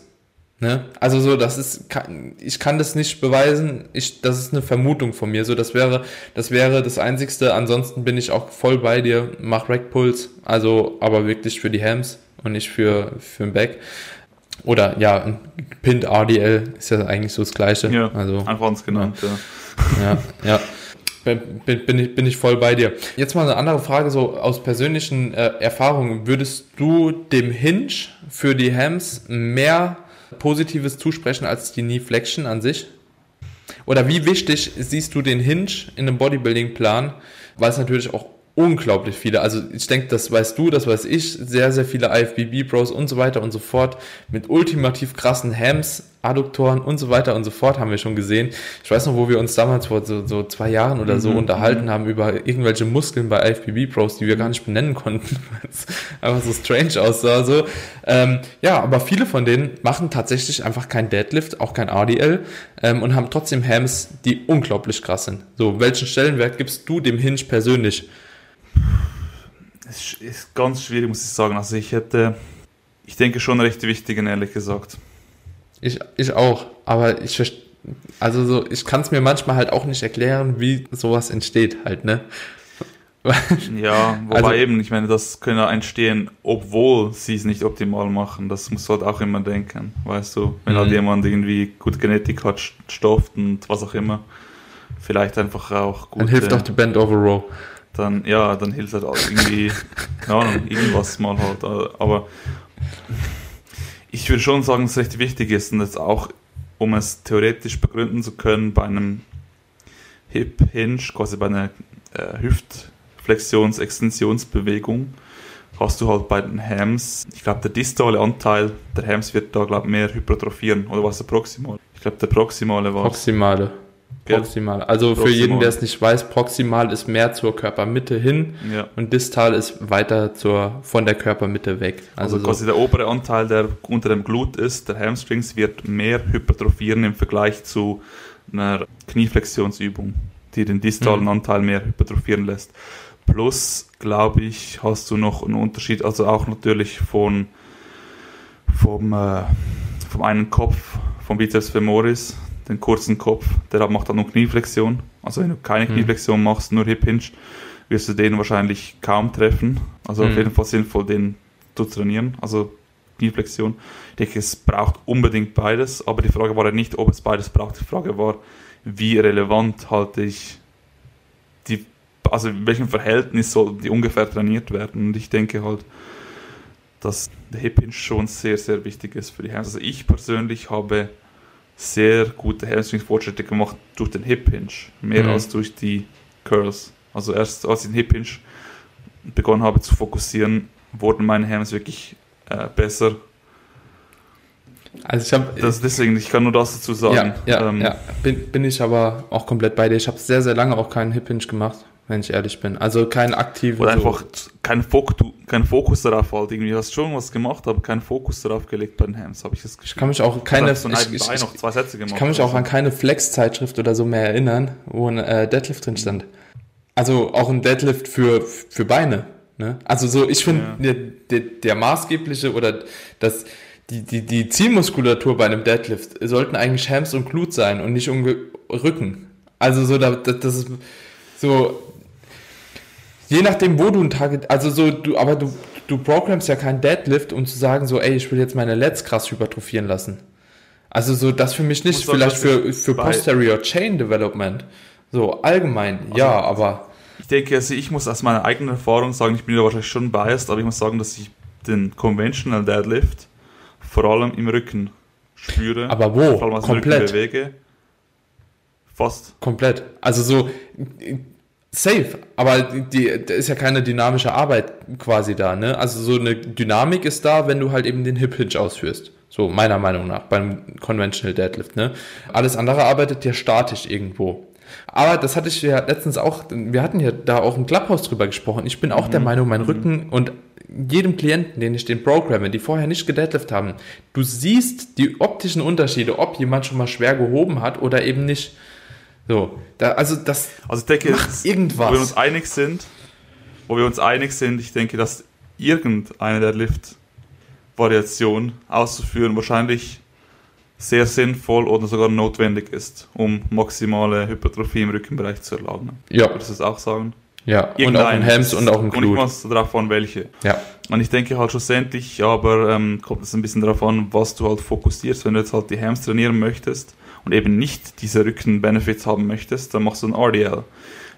Ne? Also so, das ist, ich kann das nicht beweisen. Ich, das ist eine Vermutung von mir. So, das wäre, das wäre das Einzigste. Ansonsten bin ich auch voll bei dir. Mach Rack Pulse, also aber wirklich für die Hams und nicht für für den Back. Oder ja, ein Pinned RDL ist ja eigentlich so das Gleiche. ja, also einfach uns genannt. Ja. ja, ja. Bin, bin, bin, ich, bin ich voll bei dir. Jetzt mal eine andere Frage, so aus persönlichen äh, Erfahrungen. Würdest du dem Hinge für die Hams mehr Positives zusprechen als die Knee Flexion an sich? Oder wie wichtig siehst du den Hinge in einem Bodybuilding-Plan? Weil es natürlich auch unglaublich viele. Also ich denke, das weißt du, das weiß ich, sehr, sehr viele IFBB-Bros und so weiter und so fort mit ultimativ krassen Hams, Adduktoren und so weiter und so fort haben wir schon gesehen. Ich weiß noch, wo wir uns damals vor so, so zwei Jahren oder so mhm. unterhalten mhm. haben über irgendwelche Muskeln bei IFBB-Pros, die wir gar nicht benennen konnten, (laughs) weil es einfach so strange aussah. So. Ähm, ja, aber viele von denen machen tatsächlich einfach kein Deadlift, auch kein RDL ähm, und haben trotzdem Hams, die unglaublich krass sind. So, welchen Stellenwert gibst du dem Hinge persönlich? Es ist ganz schwierig, muss ich sagen. Also ich hätte, ich denke schon recht wichtigen, ehrlich gesagt. Ich, ich auch, aber ich also so, ich kann es mir manchmal halt auch nicht erklären, wie sowas entsteht halt, ne? (laughs) ja, wobei also, eben, ich meine, das können ja entstehen, obwohl sie es nicht optimal machen. Das muss halt auch immer denken, weißt du? Wenn halt mhm. jemand irgendwie gut Genetik hat, stofft und was auch immer, vielleicht einfach auch gut. Dann hilft auch die Band Over Row dann, ja, dann hilft halt auch irgendwie, keine Ahnung, irgendwas mal halt. Aber ich würde schon sagen, dass es recht wichtig ist und jetzt auch, um es theoretisch begründen zu können, bei einem Hip Hinge, quasi bei einer äh, Hüftflexions-Extensionsbewegung, hast du halt bei den Hams, ich glaube, der distale Anteil der Hams wird da, glaube ich, mehr hypertrophieren. Oder was der proximal? Ich glaube, der proximale war. Proximale. Proximal. Also Proximal. für jeden, der es nicht weiß, proximal ist mehr zur Körpermitte hin ja. und distal ist weiter zur, von der Körpermitte weg. Also, also quasi so. der obere Anteil, der unter dem Glut ist, der Hamstrings, wird mehr hypertrophieren im Vergleich zu einer Knieflexionsübung, die den distalen mhm. Anteil mehr hypertrophieren lässt. Plus, glaube ich, hast du noch einen Unterschied, also auch natürlich von, vom, äh, vom einen Kopf, vom Biceps femoris, den kurzen Kopf, der macht dann nur Knieflexion. Also wenn du keine mhm. Knieflexion machst, nur Hip Hinge, wirst du den wahrscheinlich kaum treffen. Also mhm. auf jeden Fall sinnvoll, den zu trainieren. Also Knieflexion. Ich denke, es braucht unbedingt beides, aber die Frage war ja nicht, ob es beides braucht. Die Frage war, wie relevant halte ich die, also in welchem Verhältnis soll die ungefähr trainiert werden. Und ich denke halt, dass der Hip Hinge schon sehr, sehr wichtig ist für die Hands. Also ich persönlich habe sehr gute Hamstring-Fortschritte gemacht durch den Hip Hinge, mehr mhm. als durch die Curls. Also erst als ich den Hip Hinge begonnen habe zu fokussieren, wurden meine Hams wirklich äh, besser. Also ich habe deswegen, ich kann nur das dazu sagen. Ja, ja, ähm, ja. Bin, bin ich aber auch komplett bei dir. Ich habe sehr, sehr lange auch keinen Hip Hinge gemacht wenn ich ehrlich bin. Also kein aktiver. Oder einfach so. kein, Fok kein Fokus darauf halt. Irgendwie hast schon was gemacht, aber keinen Fokus darauf gelegt bei den Hams, habe ich das Ich kann mich auch keine. So ich, ich, noch zwei Sätze gemacht, ich kann mich auch an keine Flex-Zeitschrift oder so mehr erinnern, wo ein äh, Deadlift drin stand. Also auch ein Deadlift für, für Beine. Ne? Also so, ich finde, ja. der, der, der maßgebliche oder das, die, die, die Zielmuskulatur bei einem Deadlift sollten eigentlich Hams und Glut sein und nicht um Rücken. Also so, das, das ist so, Je nachdem, wo du ein Target, also so, du, aber du, du programmst ja keinen Deadlift, um zu sagen, so, ey, ich will jetzt meine Lets krass hypertrophieren lassen. Also so, das für mich nicht, vielleicht für, für Posterior Chain Development. So, allgemein, also, ja, aber. Ich denke, also ich muss aus meiner eigenen Erfahrung sagen, ich bin ja wahrscheinlich schon biased, aber ich muss sagen, dass ich den Conventional Deadlift vor allem im Rücken spüre. Aber wo? Vor allem als Komplett. Rücken bewege. Fast. Komplett. Also so, Safe, aber die, da ist ja keine dynamische Arbeit quasi da, ne? Also so eine Dynamik ist da, wenn du halt eben den Hip Hinge ausführst. So meiner Meinung nach beim Conventional Deadlift, ne? Alles andere arbeitet ja statisch irgendwo. Aber das hatte ich ja letztens auch, wir hatten ja da auch im Clubhouse drüber gesprochen. Ich bin auch mhm. der Meinung, mein Rücken und jedem Klienten, den ich den programme, die vorher nicht gedeadlift haben, du siehst die optischen Unterschiede, ob jemand schon mal schwer gehoben hat oder eben nicht. So, da, also das also ich denke, macht irgendwas. Wo wir uns einig sind, wo wir uns einig sind, ich denke, dass irgendeine der Lift-Variation auszuführen wahrscheinlich sehr sinnvoll oder sogar notwendig ist, um maximale Hypertrophie im Rückenbereich zu erlangen. Ja. Würdest du das auch sagen? Ja, und auch ein Hams und auch ein Glut. Und darauf an, welche. Ja. Und ich denke halt schlussendlich, aber ähm, kommt es ein bisschen darauf an, was du halt fokussierst. Wenn du jetzt halt die Hams trainieren möchtest, und eben nicht diese Rücken-Benefits haben möchtest, dann machst du ein RDL.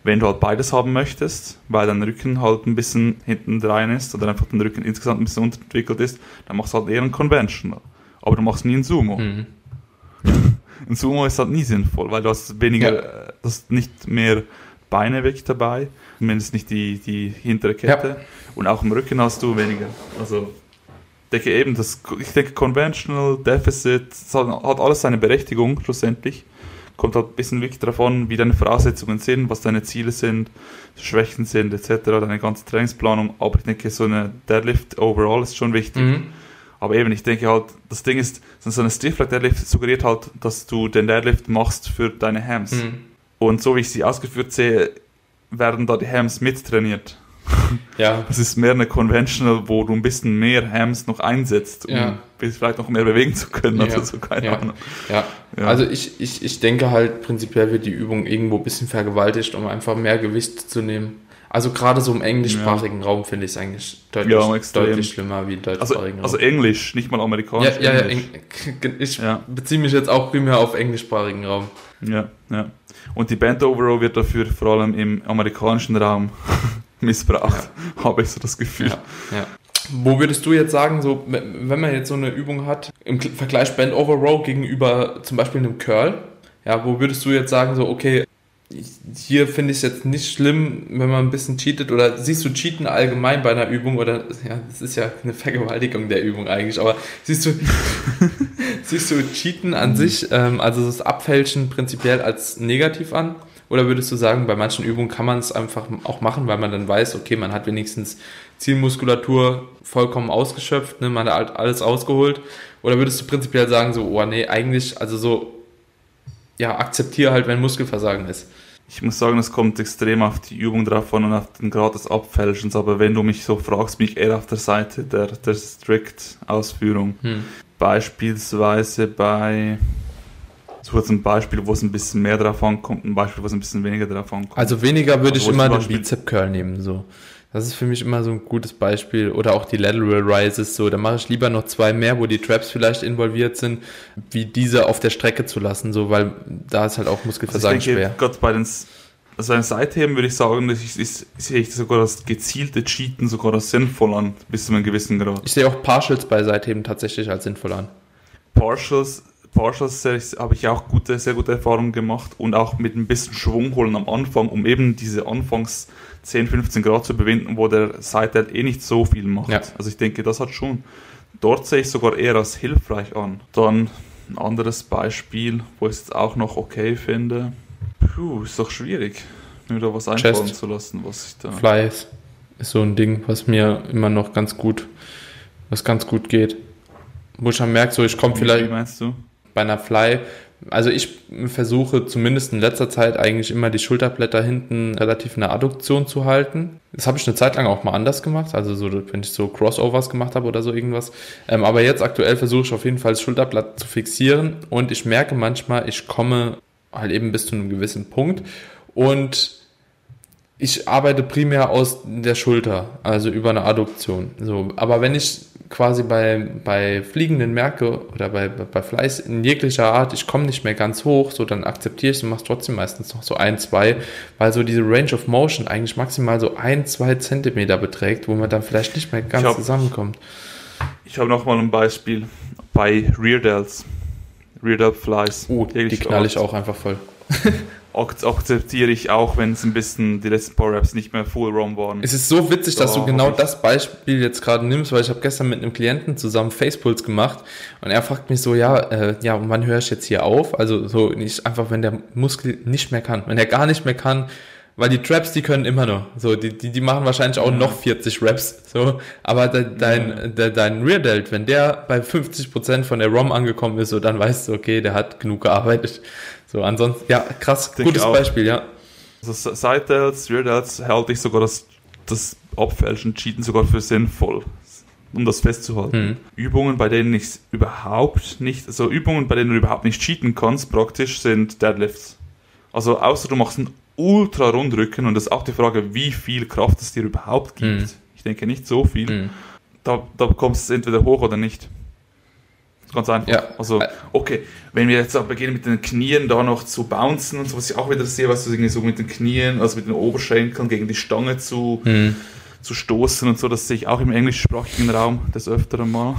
Wenn du halt beides haben möchtest, weil dein Rücken halt ein bisschen hinten rein ist oder einfach dein Rücken insgesamt ein bisschen unterentwickelt ist, dann machst du halt eher ein Conventional. Aber du machst nie ein Sumo. Mhm. (laughs) ein Sumo ist halt nie sinnvoll, weil du hast weniger, ja. das nicht mehr Beine wirklich dabei, zumindest nicht die, die hintere Kette. Ja. Und auch im Rücken hast du weniger. Also denke eben, das, ich denke Conventional, Deficit, hat alles seine Berechtigung schlussendlich. Kommt halt ein bisschen wirklich an, wie deine Voraussetzungen sind, was deine Ziele sind, Schwächen sind, etc., deine ganze Trainingsplanung. Aber ich denke, so eine Deadlift overall ist schon wichtig. Mhm. Aber eben, ich denke halt, das Ding ist, so eine Stiff Leg Deadlift suggeriert halt, dass du den Deadlift machst für deine Hams. Mhm. Und so wie ich sie ausgeführt sehe, werden da die Hams mittrainiert. (laughs) Ja. Das ist mehr eine Conventional, wo du ein bisschen mehr Hams noch einsetzt, um ja. vielleicht noch mehr bewegen zu können. Also so, keine ja. Ahnung. Ja. ja. Also ich, ich, ich denke halt, prinzipiell wird die Übung irgendwo ein bisschen vergewaltigt, um einfach mehr Gewicht zu nehmen. Also gerade so im englischsprachigen ja. Raum finde ich es eigentlich deutlich, ja, deutlich schlimmer wie im deutschsprachigen also, Raum. Also Englisch, nicht mal amerikanisch. Ja, ja, ja (laughs) ich beziehe mich jetzt auch primär auf englischsprachigen Raum. Ja, ja. Und die Band Overall wird dafür vor allem im amerikanischen Raum missbraucht, ja. (laughs) habe ich so das Gefühl. Ja. Wo würdest du jetzt sagen, so, wenn man jetzt so eine Übung hat, im Vergleich Band Over Row gegenüber zum Beispiel einem Curl, ja, wo würdest du jetzt sagen, so, okay, hier finde ich es jetzt nicht schlimm, wenn man ein bisschen cheatet oder siehst du Cheaten allgemein bei einer Übung oder ja, das ist ja eine Vergewaltigung der Übung eigentlich, aber siehst du, (laughs) siehst du Cheaten an sich, ähm, also das Abfälschen prinzipiell als negativ an? Oder würdest du sagen, bei manchen Übungen kann man es einfach auch machen, weil man dann weiß, okay, man hat wenigstens Zielmuskulatur vollkommen ausgeschöpft, ne, man hat alles ausgeholt? Oder würdest du prinzipiell sagen, so, oh nee, eigentlich, also so, ja, akzeptiere halt, wenn Muskelversagen ist? Ich muss sagen, es kommt extrem auf die Übung drauf an und auf den Grad des Abfälschens, aber wenn du mich so fragst, bin ich eher auf der Seite der, der Strict-Ausführung. Hm. Beispielsweise bei so jetzt ein Beispiel, wo es ein bisschen mehr drauf ankommt, ein Beispiel, wo es ein bisschen weniger drauf ankommt. Also weniger würde ich immer den Bizep Curl nehmen, so. Das ist für mich immer so ein gutes Beispiel. Oder auch die Lateral Rises, so. Da mache ich lieber noch zwei mehr, wo die Traps vielleicht involviert sind, wie diese auf der Strecke zu lassen, so, weil da ist halt auch Muskelversagen also ich denke, schwer. Gott, bei den, also bei den Seitheben würde ich sagen, das ist, ist, sehe ich sogar das gezielte Cheaten sogar das sinnvoll an, bis zu einem gewissen Grad. Ich sehe auch Partials bei Seitheben tatsächlich als sinnvoll an. Partials Porsches habe ich auch gute, sehr gute Erfahrungen gemacht und auch mit ein bisschen Schwung holen am Anfang, um eben diese Anfangs 10, 15 Grad zu bewinden, wo der Seiteil eh nicht so viel macht. Ja. Also ich denke, das hat schon, dort sehe ich sogar eher als hilfreich an. Dann ein anderes Beispiel, wo ich es jetzt auch noch okay finde. Puh, ist doch schwierig, mir da was einfallen Chest. zu lassen, was ich da. Flies ist so ein Ding, was mir immer noch ganz gut, was ganz gut geht. Wo ich dann merke, so ich komme vielleicht. Wie meinst du? Bei einer Fly, also ich versuche zumindest in letzter Zeit eigentlich immer die Schulterblätter hinten relativ in der Adduktion zu halten. Das habe ich eine Zeit lang auch mal anders gemacht, also so, wenn ich so Crossovers gemacht habe oder so irgendwas. Ähm, aber jetzt aktuell versuche ich auf jeden Fall das Schulterblatt zu fixieren und ich merke manchmal, ich komme halt eben bis zu einem gewissen Punkt und ich arbeite primär aus der Schulter, also über eine Adduktion. So, aber wenn ich quasi bei, bei Fliegenden merke oder bei, bei Fleiß in jeglicher Art, ich komme nicht mehr ganz hoch, so dann akzeptiere ich es und mache trotzdem meistens noch so ein, zwei, weil so diese Range of Motion eigentlich maximal so ein, zwei Zentimeter beträgt, wo man dann vielleicht nicht mehr ganz hab, zusammenkommt. Ich habe noch mal ein Beispiel bei Rear Delts. Rear Delt Flies. Oh, die knall ich auch einfach voll. (laughs) akzeptiere ich auch, wenn es ein bisschen die letzten Power Raps nicht mehr Full ROM waren. Es ist so witzig, dass du genau das Beispiel jetzt gerade nimmst, weil ich habe gestern mit einem Klienten zusammen Facepuls gemacht und er fragt mich so, ja, äh, ja, und wann höre ich jetzt hier auf? Also so nicht einfach, wenn der Muskel nicht mehr kann, wenn er gar nicht mehr kann, weil die Traps, die können immer noch. So, die, die, die machen wahrscheinlich auch ja. noch 40 Raps. So, aber de, dein, ja. de, dein Rear Delt, wenn der bei 50% von der ROM angekommen ist, so, dann weißt du, okay, der hat genug gearbeitet. So, ansonsten, ja, krass, Denk gutes Beispiel, ja. Also Side Delts, Rear Delts halte ich sogar das, das Abfälschen, Cheaten sogar für sinnvoll um das festzuhalten. Mhm. Übungen, bei denen ich überhaupt nicht, also Übungen, bei denen du überhaupt nicht cheaten kannst, praktisch, sind Deadlifts. Also außer du machst einen ultra Rundrücken und das ist auch die Frage, wie viel Kraft es dir überhaupt gibt. Mhm. Ich denke nicht so viel. Mhm. Da, da kommst du entweder hoch oder nicht. Ganz einfach. Ja. Also, okay, wenn wir jetzt auch beginnen mit den Knien da noch zu bouncen und so, was ich auch wieder sehe, was du irgendwie so mit den Knien, also mit den Oberschenkeln gegen die Stange zu, mhm. zu stoßen und so, das sehe ich auch im englischsprachigen Raum des Öfteren mal.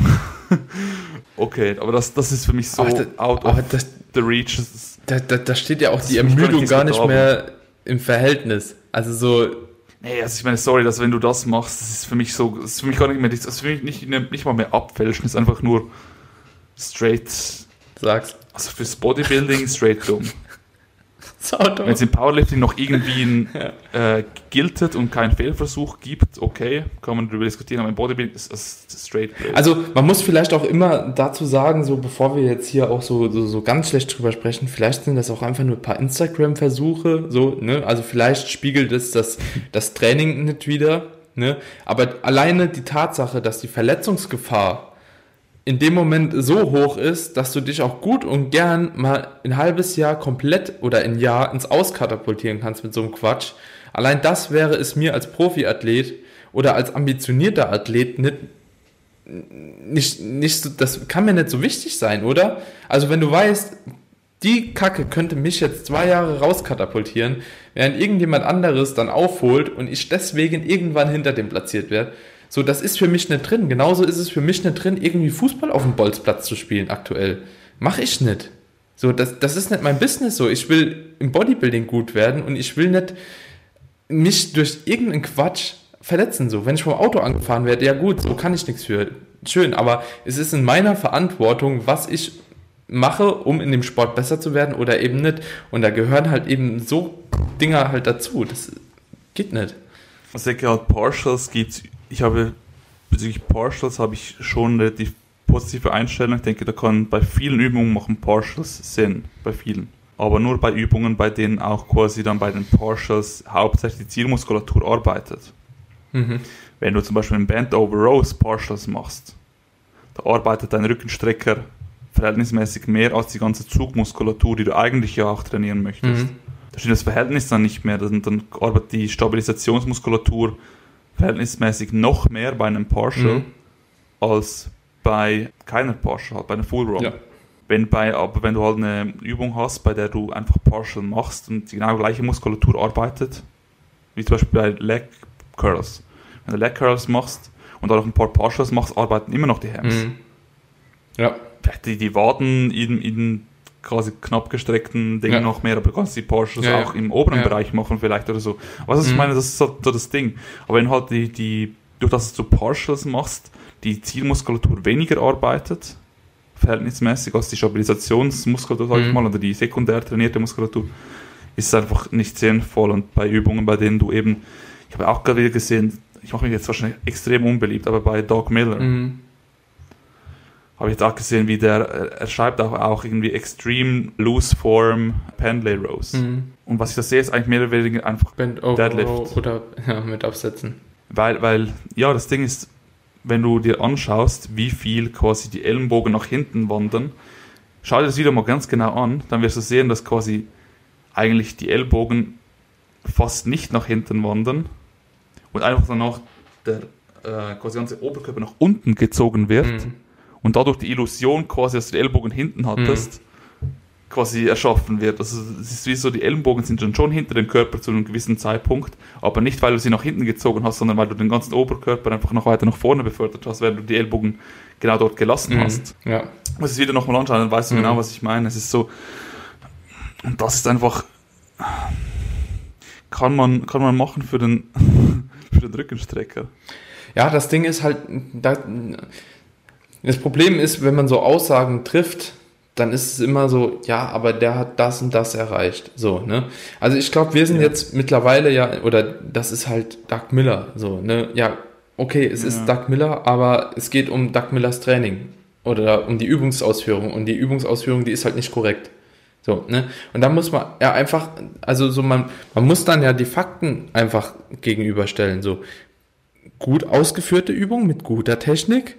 (laughs) okay, aber das, das ist für mich so aber out of das, the reach. Da, da, da steht ja auch die Ermüdung gar nicht mehr im Verhältnis. Also so. Nee, also ich meine, sorry, dass wenn du das machst, das ist für mich so, das ist für mich gar nicht mehr, das ist für mich nicht, nicht mal mehr abfälschen, das ist einfach nur straight. Sag's. Also fürs Bodybuilding straight (laughs) dumm. Wenn es im Powerlifting noch irgendwie ein, (laughs) äh, giltet und keinen Fehlversuch gibt, okay, kann man darüber diskutieren, aber im Bodybuilding ist es straight blöd. Also man muss vielleicht auch immer dazu sagen, so bevor wir jetzt hier auch so, so, so ganz schlecht drüber sprechen, vielleicht sind das auch einfach nur ein paar Instagram-Versuche, so, ne? Also vielleicht spiegelt es das, das Training nicht wieder, ne? Aber alleine die Tatsache, dass die Verletzungsgefahr in dem Moment so hoch ist, dass du dich auch gut und gern mal ein halbes Jahr komplett oder ein Jahr ins Auskatapultieren kannst mit so einem Quatsch. Allein das wäre es mir als Profiathlet oder als ambitionierter Athlet nicht, nicht, nicht das kann mir nicht so wichtig sein, oder? Also wenn du weißt, die Kacke könnte mich jetzt zwei Jahre rauskatapultieren, während irgendjemand anderes dann aufholt und ich deswegen irgendwann hinter dem platziert werde, so, das ist für mich nicht drin. Genauso ist es für mich nicht drin, irgendwie Fußball auf dem Bolzplatz zu spielen aktuell. Mach ich nicht. So, das, das ist nicht mein Business so. Ich will im Bodybuilding gut werden und ich will nicht mich durch irgendeinen Quatsch verletzen. So, wenn ich vom Auto angefahren werde, ja gut, so kann ich nichts für. Schön, aber es ist in meiner Verantwortung, was ich mache, um in dem Sport besser zu werden oder eben nicht. Und da gehören halt eben so Dinger halt dazu. Das geht nicht. Halt, Partials gibt ich habe bezüglich Partials habe ich schon relativ positive Einstellung. Ich denke, da kann bei vielen Übungen machen Partials Sinn, bei vielen. Aber nur bei Übungen, bei denen auch quasi dann bei den Partials hauptsächlich die Zielmuskulatur arbeitet. Mhm. Wenn du zum Beispiel in Band Over Rows Partials machst, da arbeitet dein Rückenstrecker verhältnismäßig mehr als die ganze Zugmuskulatur, die du eigentlich ja auch trainieren möchtest. Mhm. Da steht das Verhältnis dann nicht mehr, dann, dann arbeitet die Stabilisationsmuskulatur verhältnismäßig noch mehr bei einem Partial mhm. als bei keiner Partial, bei einem Full Run. Ja. Wenn bei, aber wenn du halt eine Übung hast, bei der du einfach Partial machst und die genau gleiche Muskulatur arbeitet, wie zum Beispiel bei Leg Curls. Wenn du Leg Curls machst und noch ein paar Partials machst, arbeiten immer noch die Hams. Mhm. Ja. Die, die Waden in, in quasi knapp gestreckten Dingen ja. noch mehr, aber du kannst die Porsches ja, auch im oberen Bereich machen vielleicht oder so. Was mhm. ich meine, das ist so, so, das Ding. Aber wenn halt die, die, durch das du Partials machst, die Zielmuskulatur weniger arbeitet, verhältnismäßig als die Stabilisationsmuskulatur, sag ich mhm. mal, oder die sekundär trainierte Muskulatur, ist es einfach nicht sinnvoll. Und bei Übungen, bei denen du eben, ich habe auch gerade wieder gesehen, ich mache mich jetzt wahrscheinlich extrem unbeliebt, aber bei Doug Miller, mhm habe ich jetzt auch gesehen, wie der, äh, er schreibt auch, auch irgendwie Extreme Loose Form Pendlay Rows. Mhm. Und was ich da sehe, ist eigentlich mehr oder weniger einfach Bend Deadlift. Oder ja, mit Absetzen. Weil, weil, ja, das Ding ist, wenn du dir anschaust, wie viel quasi die Ellenbogen nach hinten wandern, schau dir das wieder mal ganz genau an, dann wirst du sehen, dass quasi eigentlich die Ellbogen fast nicht nach hinten wandern und einfach danach der äh, quasi ganze Oberkörper nach unten gezogen wird. Mhm und dadurch die Illusion quasi, dass du die Ellbogen hinten hattest, mhm. quasi erschaffen wird. Also es ist wie so, die Ellenbogen sind dann schon hinter dem Körper zu einem gewissen Zeitpunkt, aber nicht, weil du sie nach hinten gezogen hast, sondern weil du den ganzen Oberkörper einfach noch weiter nach vorne befördert hast, während du die Ellbogen genau dort gelassen mhm. hast. Ja. Muss es wieder nochmal anschauen, dann weißt du mhm. genau, was ich meine. Es ist so, und das ist einfach, kann man, kann man machen für den, (laughs) für den Rückenstrecker. Ja, das Ding ist halt, da, das Problem ist, wenn man so Aussagen trifft, dann ist es immer so, ja, aber der hat das und das erreicht. So, ne? Also ich glaube, wir sind ja. jetzt mittlerweile ja, oder das ist halt Doug Miller, so, ne? Ja, okay, es ja. ist Doug Miller, aber es geht um Doug Millers Training oder um die Übungsausführung und die Übungsausführung, die ist halt nicht korrekt. So, ne? Und da muss man ja einfach, also so man, man muss dann ja die Fakten einfach gegenüberstellen. So gut ausgeführte Übung mit guter Technik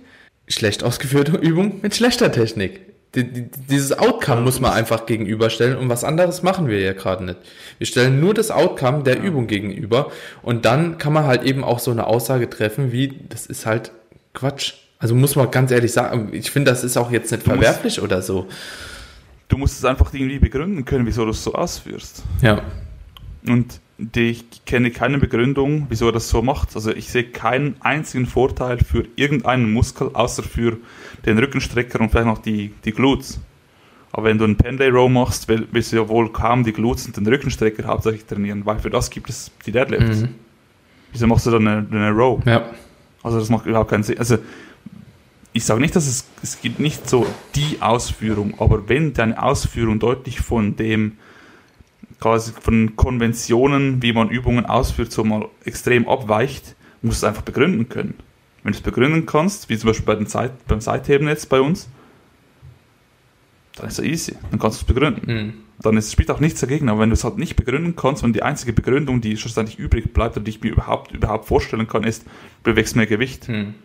schlecht ausgeführte (laughs) Übung mit schlechter Technik. Die, die, dieses Outcome muss man einfach gegenüberstellen und was anderes machen wir ja gerade nicht. Wir stellen nur das Outcome der Übung gegenüber und dann kann man halt eben auch so eine Aussage treffen wie, das ist halt Quatsch. Also muss man ganz ehrlich sagen, ich finde, das ist auch jetzt nicht du verwerflich musst, oder so. Du musst es einfach irgendwie begründen können, wieso du es so ausführst. Ja. Und die, ich kenne keine Begründung, wieso er das so macht. Also ich sehe keinen einzigen Vorteil für irgendeinen Muskel, außer für den Rückenstrecker und vielleicht noch die, die Glutes. Aber wenn du einen Pendlay Row machst, will- willst du ja wohl kaum die Glutes und den Rückenstrecker hauptsächlich trainieren, weil für das gibt es die Deadlifts. Mhm. Wieso machst du dann eine, eine Row? Ja. Also das macht überhaupt keinen Sinn. Also ich sage nicht, dass es, es gibt nicht so die Ausführung, aber wenn deine Ausführung deutlich von dem quasi von Konventionen, wie man Übungen ausführt, so mal extrem abweicht, musst du es einfach begründen können. Wenn du es begründen kannst, wie zum Beispiel bei den Zeit, beim Seitheben jetzt bei uns, dann ist es easy. Dann kannst du es begründen. Mhm. Dann ist, spielt auch nichts dagegen. Aber wenn du es halt nicht begründen kannst und die einzige Begründung, die schlussendlich übrig bleibt und die ich mir überhaupt, überhaupt vorstellen kann, ist, bewegst mehr Gewicht. Mhm.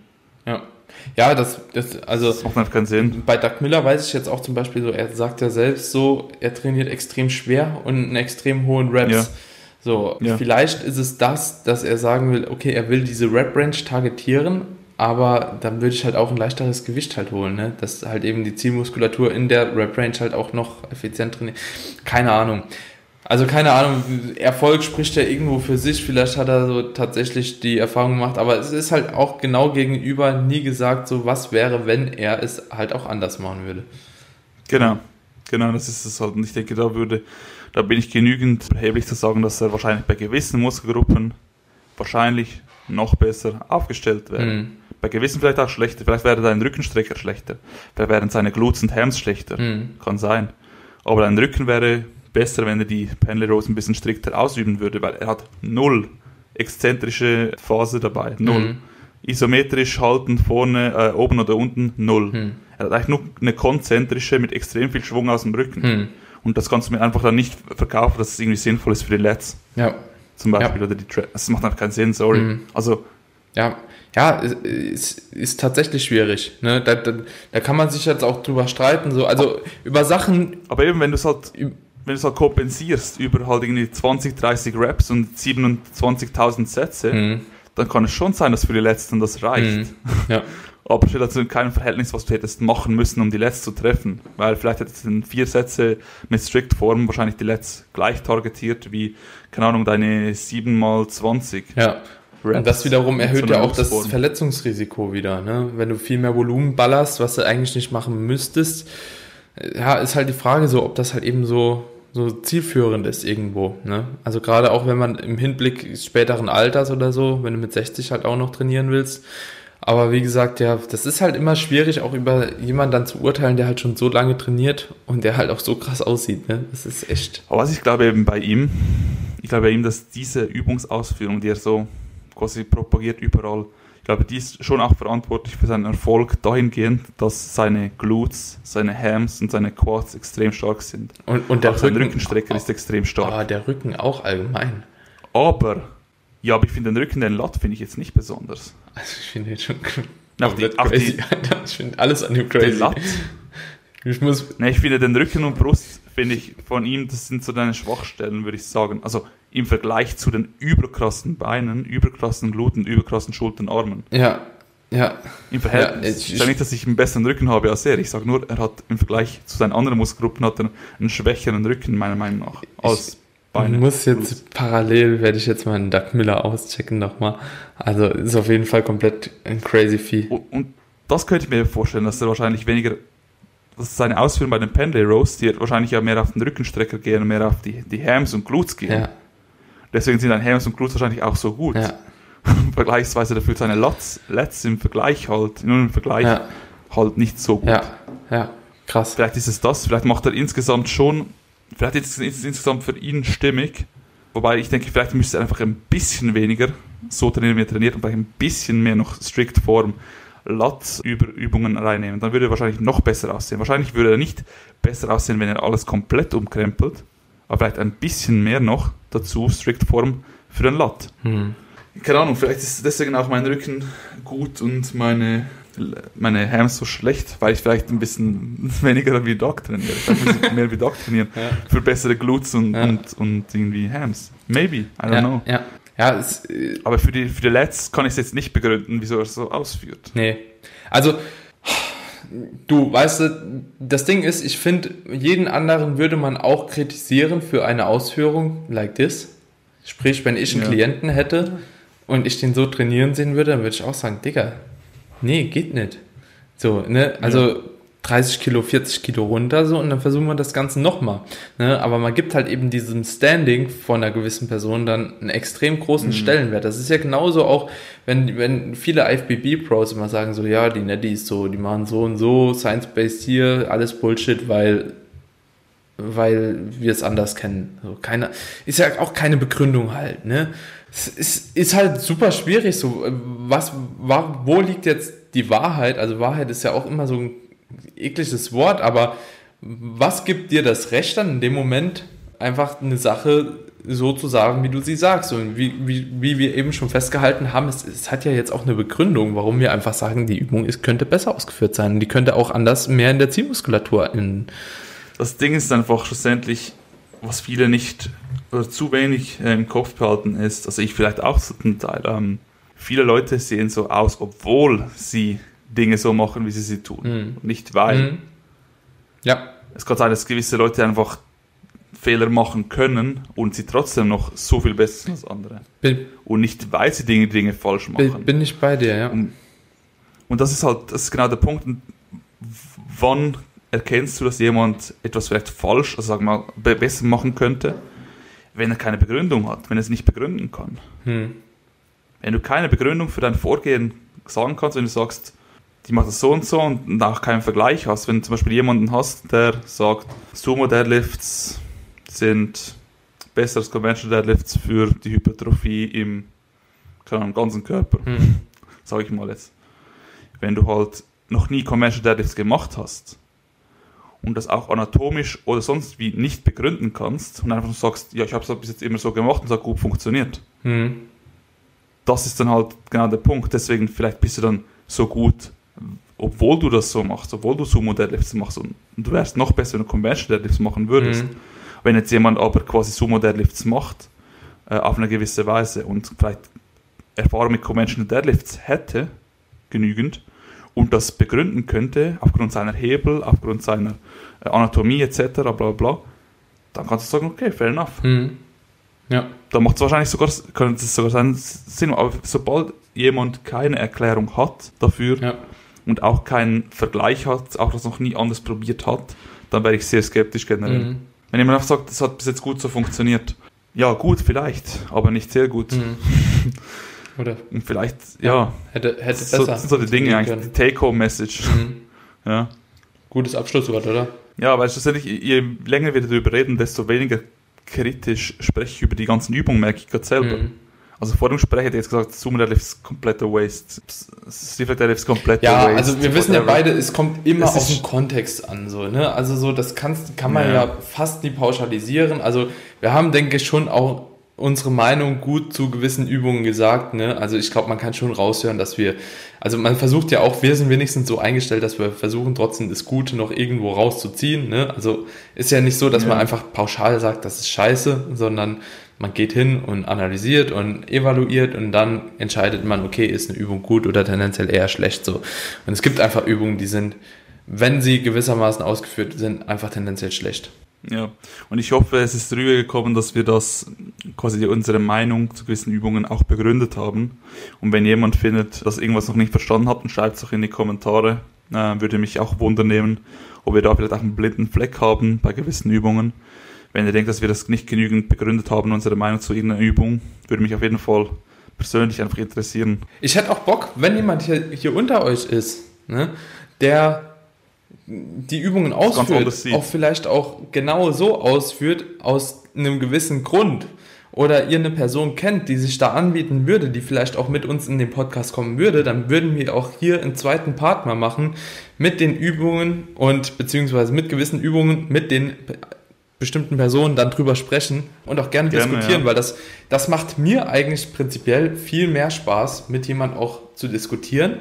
Ja. Ja, das, das, also Das macht keinen Sinn. bei Doug Miller weiß ich jetzt auch zum Beispiel so, er sagt ja selbst so, er trainiert extrem schwer und einen extrem hohen Reps. Ja. So, Ja. vielleicht ist es das, dass er sagen will, okay, er will diese Rep-Range targetieren, aber dann würde ich halt auch ein leichteres Gewicht halt holen, ne? Dass halt eben die Zielmuskulatur in der Rep-Range halt auch noch effizient trainiert. Keine Ahnung. Also keine Ahnung, Erfolg spricht ja irgendwo für sich, vielleicht hat er so tatsächlich die Erfahrung gemacht, aber es ist halt auch genau gegenüber nie gesagt, so was wäre, wenn er es halt auch anders machen würde. Genau. Genau, das ist es halt. Und ich denke, da würde, da bin ich genügend erheblich zu sagen, dass er wahrscheinlich bei gewissen Muskelgruppen wahrscheinlich noch besser aufgestellt wäre. Mhm. Bei gewissen vielleicht auch schlechter. Vielleicht wäre dein Rückenstrecker schlechter. Vielleicht wären seine Glutes und Hams schlechter. Mhm. Kann sein. Aber dein Rücken wäre besser, wenn er die Pendlay Rows ein bisschen strikter ausüben würde, weil er hat null exzentrische Phase dabei. Null. Mhm. Isometrisch halten vorne, äh, oben oder unten, null. Mhm. Er hat eigentlich nur eine konzentrische mit extrem viel Schwung aus dem Rücken. Mhm. Und das kannst du mir einfach dann nicht verkaufen, dass es irgendwie sinnvoll ist für die Lets Ja, zum Beispiel oder die Tra Das macht einfach keinen Sinn, sorry. Mhm. Also, Ja, ja, es ist, ist tatsächlich schwierig. Ne? Da, da, da kann man sich jetzt auch drüber streiten. So. Also über Sachen, aber eben, wenn du es halt, wenn du es halt kompensierst über halt irgendwie 20, 30 Reps und 27.000 Sätze, hm, dann kann es schon sein, dass für die Letzten das reicht. hm, ja, (laughs) Aber steht also in keinem Verhältnis, was du hättest machen müssen, um die Lets zu treffen. Weil vielleicht hättest du in vier Sätze mit Strict Form wahrscheinlich die Lets gleich targetiert wie, keine Ahnung, deine 7 mal 20 ja. Und das wiederum erhöht ja auch das. Verletzungsrisiko wieder. Ne? Wenn du viel mehr Volumen ballerst, was du eigentlich nicht machen müsstest, äh, ja, ist halt die Frage so, ob das halt eben so, so zielführend ist irgendwo. Ne? Also gerade auch wenn man im Hinblick späteren Alters oder so, wenn du mit 60 halt auch noch trainieren willst. Aber wie gesagt, ja, das ist halt immer schwierig, auch über jemanden dann zu urteilen, der halt schon so lange trainiert und der halt auch so krass aussieht. Ne? Das ist echt. Aber was ich glaube eben bei ihm, ich glaube bei ihm, dass diese Übungsausführung, die er so quasi propagiert überall, ich glaube, die ist schon auch verantwortlich für seinen Erfolg dahingehend, dass seine Glutes, seine Hams und seine Quads extrem stark sind. Und, und der Auch sein Rücken, Rückenstrecker ist extrem stark. Ah, der Rücken auch allgemein. Aber, ja, aber ich finde den Rücken, den Lat finde ich jetzt nicht besonders. Also ich finde den schon Auch die- auch die-. (laughs) Ich finde alles an dem Den crazy. Lat, Ich muss, ne, ich finde den Rücken und Brust, finde ich von ihm, das sind so deine Schwachstellen, würde ich sagen. Also im Vergleich zu den überkrassen Beinen, überkrassen Gluten, überkrassen Schultern, Armen. ja, ja, Im Verhältnis. Ja, ich sage nicht, dass ich einen besseren Rücken habe als er. Ich sage nur, er hat im Vergleich zu seinen anderen Muskelgruppen hat er einen schwächeren Rücken, meiner Meinung nach, als ich Beine. muss jetzt parallel, werde ich jetzt mal einen Doug Miller auschecken nochmal. Also ist auf jeden Fall komplett ein crazy Vieh. Und, und das könnte ich mir vorstellen, dass er wahrscheinlich weniger, dass seine Ausführungen bei den Pendlay Rows, die wahrscheinlich ja mehr auf den Rückenstrecker gehen und mehr auf die, die Hams und Glutes gehen. Ja, Deswegen sind dann Hams und Glutes wahrscheinlich auch so gut. ja, (laughs) Vergleichsweise dafür seine Lats, Lats im Vergleich halt, nur im Vergleich ja, halt nicht so gut. ja, ja, krass. Vielleicht ist es das, vielleicht macht er insgesamt schon, vielleicht ist es insgesamt für ihn stimmig. Wobei ich denke, vielleicht müsste er einfach ein bisschen weniger so trainieren, wie er trainiert und vielleicht ein bisschen mehr noch strikt Form Lat-Übungen reinnehmen. Dann würde er wahrscheinlich noch besser aussehen. Wahrscheinlich würde er nicht besser aussehen, wenn er alles komplett umkrempelt, aber vielleicht ein bisschen mehr noch dazu, strikt Form für den Lat. Hm. Keine Ahnung, vielleicht ist deswegen auch mein Rücken gut und meine, meine Hams so schlecht, weil ich vielleicht ein bisschen (laughs) weniger wie Doc trainiere. Vielleicht muss ich mehr wie Doc trainieren. Ja. Für bessere Glutes und, Ja. und, und irgendwie Hams. Maybe, I don't ja, know. Ja, ja, es, äh, Aber für die, für die Lets kann ich es jetzt nicht begründen, wieso er es so ausführt. Nee. Also, du, weißt du, das Ding ist, ich finde, jeden anderen würde man auch kritisieren für eine Ausführung like this. Sprich, wenn ich einen Ja. Klienten hätte und ich den so trainieren sehen würde, dann würde ich auch sagen, Digga, nee, geht nicht. So, ne? Also, 30 Kilo, 40 Kilo runter, so, und dann versuchen wir das Ganze nochmal. Ne? Aber man gibt halt eben diesem Standing von einer gewissen Person dann einen extrem großen mhm. Stellenwert. Das ist ja genauso auch, wenn, wenn viele IFBB-Pros immer sagen so, ja, die Netties so, die machen so und so, Science-Based hier, alles Bullshit, weil weil wir es anders kennen. So, keine, ist ja auch keine Begründung halt, ne? Es ist, ist halt super schwierig, so, was, wo liegt jetzt die Wahrheit? Also Wahrheit ist ja auch immer so ein ekliges Wort, aber was gibt dir das Recht dann in dem Moment, einfach eine Sache so zu sagen, wie du sie sagst? Und wie, wie, wie wir eben schon festgehalten haben, es, es hat ja jetzt auch eine Begründung, warum wir einfach sagen, die Übung ist, könnte besser ausgeführt sein. Die könnte auch anders mehr in der Zielmuskulatur. In das Ding ist einfach schlussendlich, was viele nicht oder zu wenig äh, im Kopf behalten ist, also ich vielleicht auch zum Teil, ähm, viele Leute sehen so aus, obwohl sie Dinge so machen, wie sie sie tun. Mhm. Nicht weil. Mhm. Ja. Es kann sein, dass gewisse Leute einfach Fehler machen können und sie trotzdem noch so viel besser sind als andere. Bin, und nicht, weil sie Dinge, Dinge falsch machen. Bin, bin ich bei dir, ja. Und, und, das ist halt, das ist genau der Punkt, wann erkennst du, dass jemand etwas vielleicht falsch, also sagen wir mal, besser machen könnte, wenn er keine Begründung hat, wenn er es nicht begründen kann. Hm. Wenn du keine Begründung für dein Vorgehen sagen kannst, wenn du sagst, die macht das so und so und auch keinen Vergleich hast. Wenn du zum Beispiel jemanden hast, der sagt, Sumo Deadlifts sind besser als Conventional Deadlifts für die Hypertrophie im, im ganzen Körper, hm. (laughs) sage ich mal jetzt. Wenn du halt noch nie Conventional Deadlifts gemacht hast und das auch anatomisch oder sonst wie nicht begründen kannst und einfach nur sagst, ja, ich habe es bis jetzt immer so gemacht und es hat gut funktioniert. Hm. Das ist dann halt genau der Punkt. Deswegen vielleicht bist du dann so gut obwohl du das so machst, obwohl du Sumo Deadlifts machst und, du wärst noch besser, wenn du Convention Deadlifts machen würdest. Mhm. Wenn jetzt jemand aber quasi Sumo Deadlifts macht, äh, auf eine gewisse Weise und vielleicht Erfahrung mit Conventional Deadlifts hätte, genügend, und das begründen könnte, aufgrund seiner Hebel, aufgrund seiner äh, Anatomie etc., bla bla, dann kannst du sagen, okay, fair enough. Mhm. Ja. Da macht es wahrscheinlich sogar, könnte es sogar sein, Sinn, aber sobald jemand keine Erklärung hat dafür, ja und auch keinen Vergleich hat, auch das noch nie anders probiert hat, dann wäre ich sehr skeptisch generell. Mhm. Wenn jemand einfach sagt, das hat bis jetzt gut so funktioniert, ja, gut, vielleicht, aber nicht sehr gut. Mhm. (laughs) Oder? Und vielleicht, ja, hätte, hätte besser. Das sind so die Dinge eigentlich, die Take-Home-Message. Mhm. (laughs) Ja. Gutes Abschlusswort, oder? Ja, weil schlussendlich, je länger wir darüber reden, desto weniger kritisch spreche ich über die ganzen Übungen, merke ich gerade selber. Mhm. Also vor dem Gespräch hätte ich jetzt gesagt, Sumo Deadlift ist kompletter Waste. Deadlift ist kompletter ja, Waste. Ja, also wir wissen ja beide, es kommt immer auf den Kontext an. So, ne? Also so, das kannst, kann man ja. ja fast nie pauschalisieren. Also wir haben, denke ich, schon auch unsere Meinung gut zu gewissen Übungen gesagt. Ne? Also ich glaube, man kann schon raushören, dass wir, also man versucht ja auch, wir sind wenigstens so eingestellt, dass wir versuchen trotzdem das Gute noch irgendwo rauszuziehen. Ne? Also ist ja nicht so, dass ja. man einfach pauschal sagt, das ist scheiße, sondern man geht hin und analysiert und evaluiert und dann entscheidet man, okay, ist eine Übung gut oder tendenziell eher schlecht so. Und es gibt einfach Übungen, die sind, wenn sie gewissermaßen ausgeführt sind, einfach tendenziell schlecht. Ja, und ich hoffe, es ist rübergekommen, dass wir das quasi unsere Meinung zu gewissen Übungen auch begründet haben. Und wenn jemand findet, dass irgendwas noch nicht verstanden hat, dann schreibt es auch in die Kommentare. Äh, würde mich auch wundern nehmen, ob wir da vielleicht auch einen blinden Fleck haben bei gewissen Übungen. Wenn ihr denkt, dass wir das nicht genügend begründet haben, unsere Meinung zu irgendeiner Übung, würde mich auf jeden Fall persönlich einfach interessieren. Ich hätte auch Bock, wenn jemand hier, hier unter euch ist, ne, der die Übungen ausführt, auch vielleicht auch genau so ausführt, aus einem gewissen Grund. Oder ihr eine Person kennt, die sich da anbieten würde, die vielleicht auch mit uns in den Podcast kommen würde, dann würden wir auch hier einen zweiten Part mal machen mit den Übungen und beziehungsweise mit gewissen Übungen mit den bestimmten Personen dann drüber sprechen und auch gerne, gerne diskutieren, ja. weil das, das macht mir eigentlich prinzipiell viel mehr Spaß, mit jemandem auch zu diskutieren,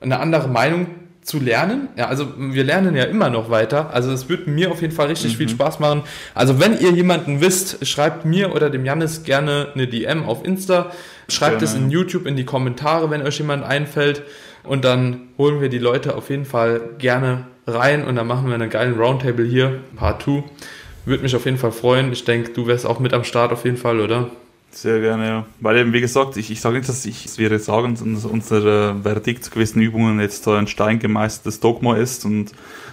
eine andere Meinung zu lernen. Ja, also wir lernen ja immer noch weiter. Also es wird mir auf jeden Fall richtig mhm. viel Spaß machen. Also wenn ihr jemanden wisst, schreibt mir oder dem Janis gerne eine DM auf Insta. Schreibt gerne. es in YouTube in die Kommentare, wenn euch jemand einfällt. Und dann holen wir die Leute auf jeden Fall gerne rein und dann machen wir einen geilen Roundtable hier, Part 2. Würde mich auf jeden Fall freuen. Ich denke, du wärst auch mit am Start auf jeden Fall, oder? Sehr gerne, ja. Weil eben, wie gesagt, ich, ich sage nicht, dass, ich, dass wir jetzt sagen, dass unser äh, Verdikt zu gewissen Übungen jetzt so ein steingemeistertes Dogma ist und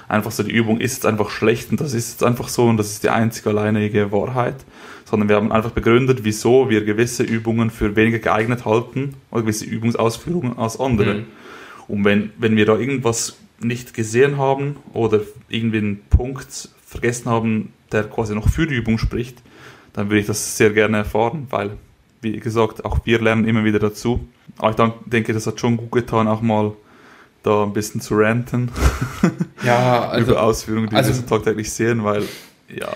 einfach so, die Übung ist jetzt einfach schlecht und das ist jetzt einfach so und das ist die einzige alleinige Wahrheit. Sondern wir haben einfach begründet, wieso wir gewisse Übungen für weniger geeignet halten oder gewisse Übungsausführungen als andere. Mhm. Und wenn, wenn wir da irgendwas nicht gesehen haben oder irgendwie einen Punkt vergessen haben, der quasi noch für die Übung spricht, dann würde ich das sehr gerne erfahren, weil, wie gesagt, auch wir lernen immer wieder dazu. Aber ich denke, das hat schon gut getan, auch mal da ein bisschen zu ranten. Ja, (laughs) also, über Ausführungen, die also, wir so tagtäglich sehen, weil, ja.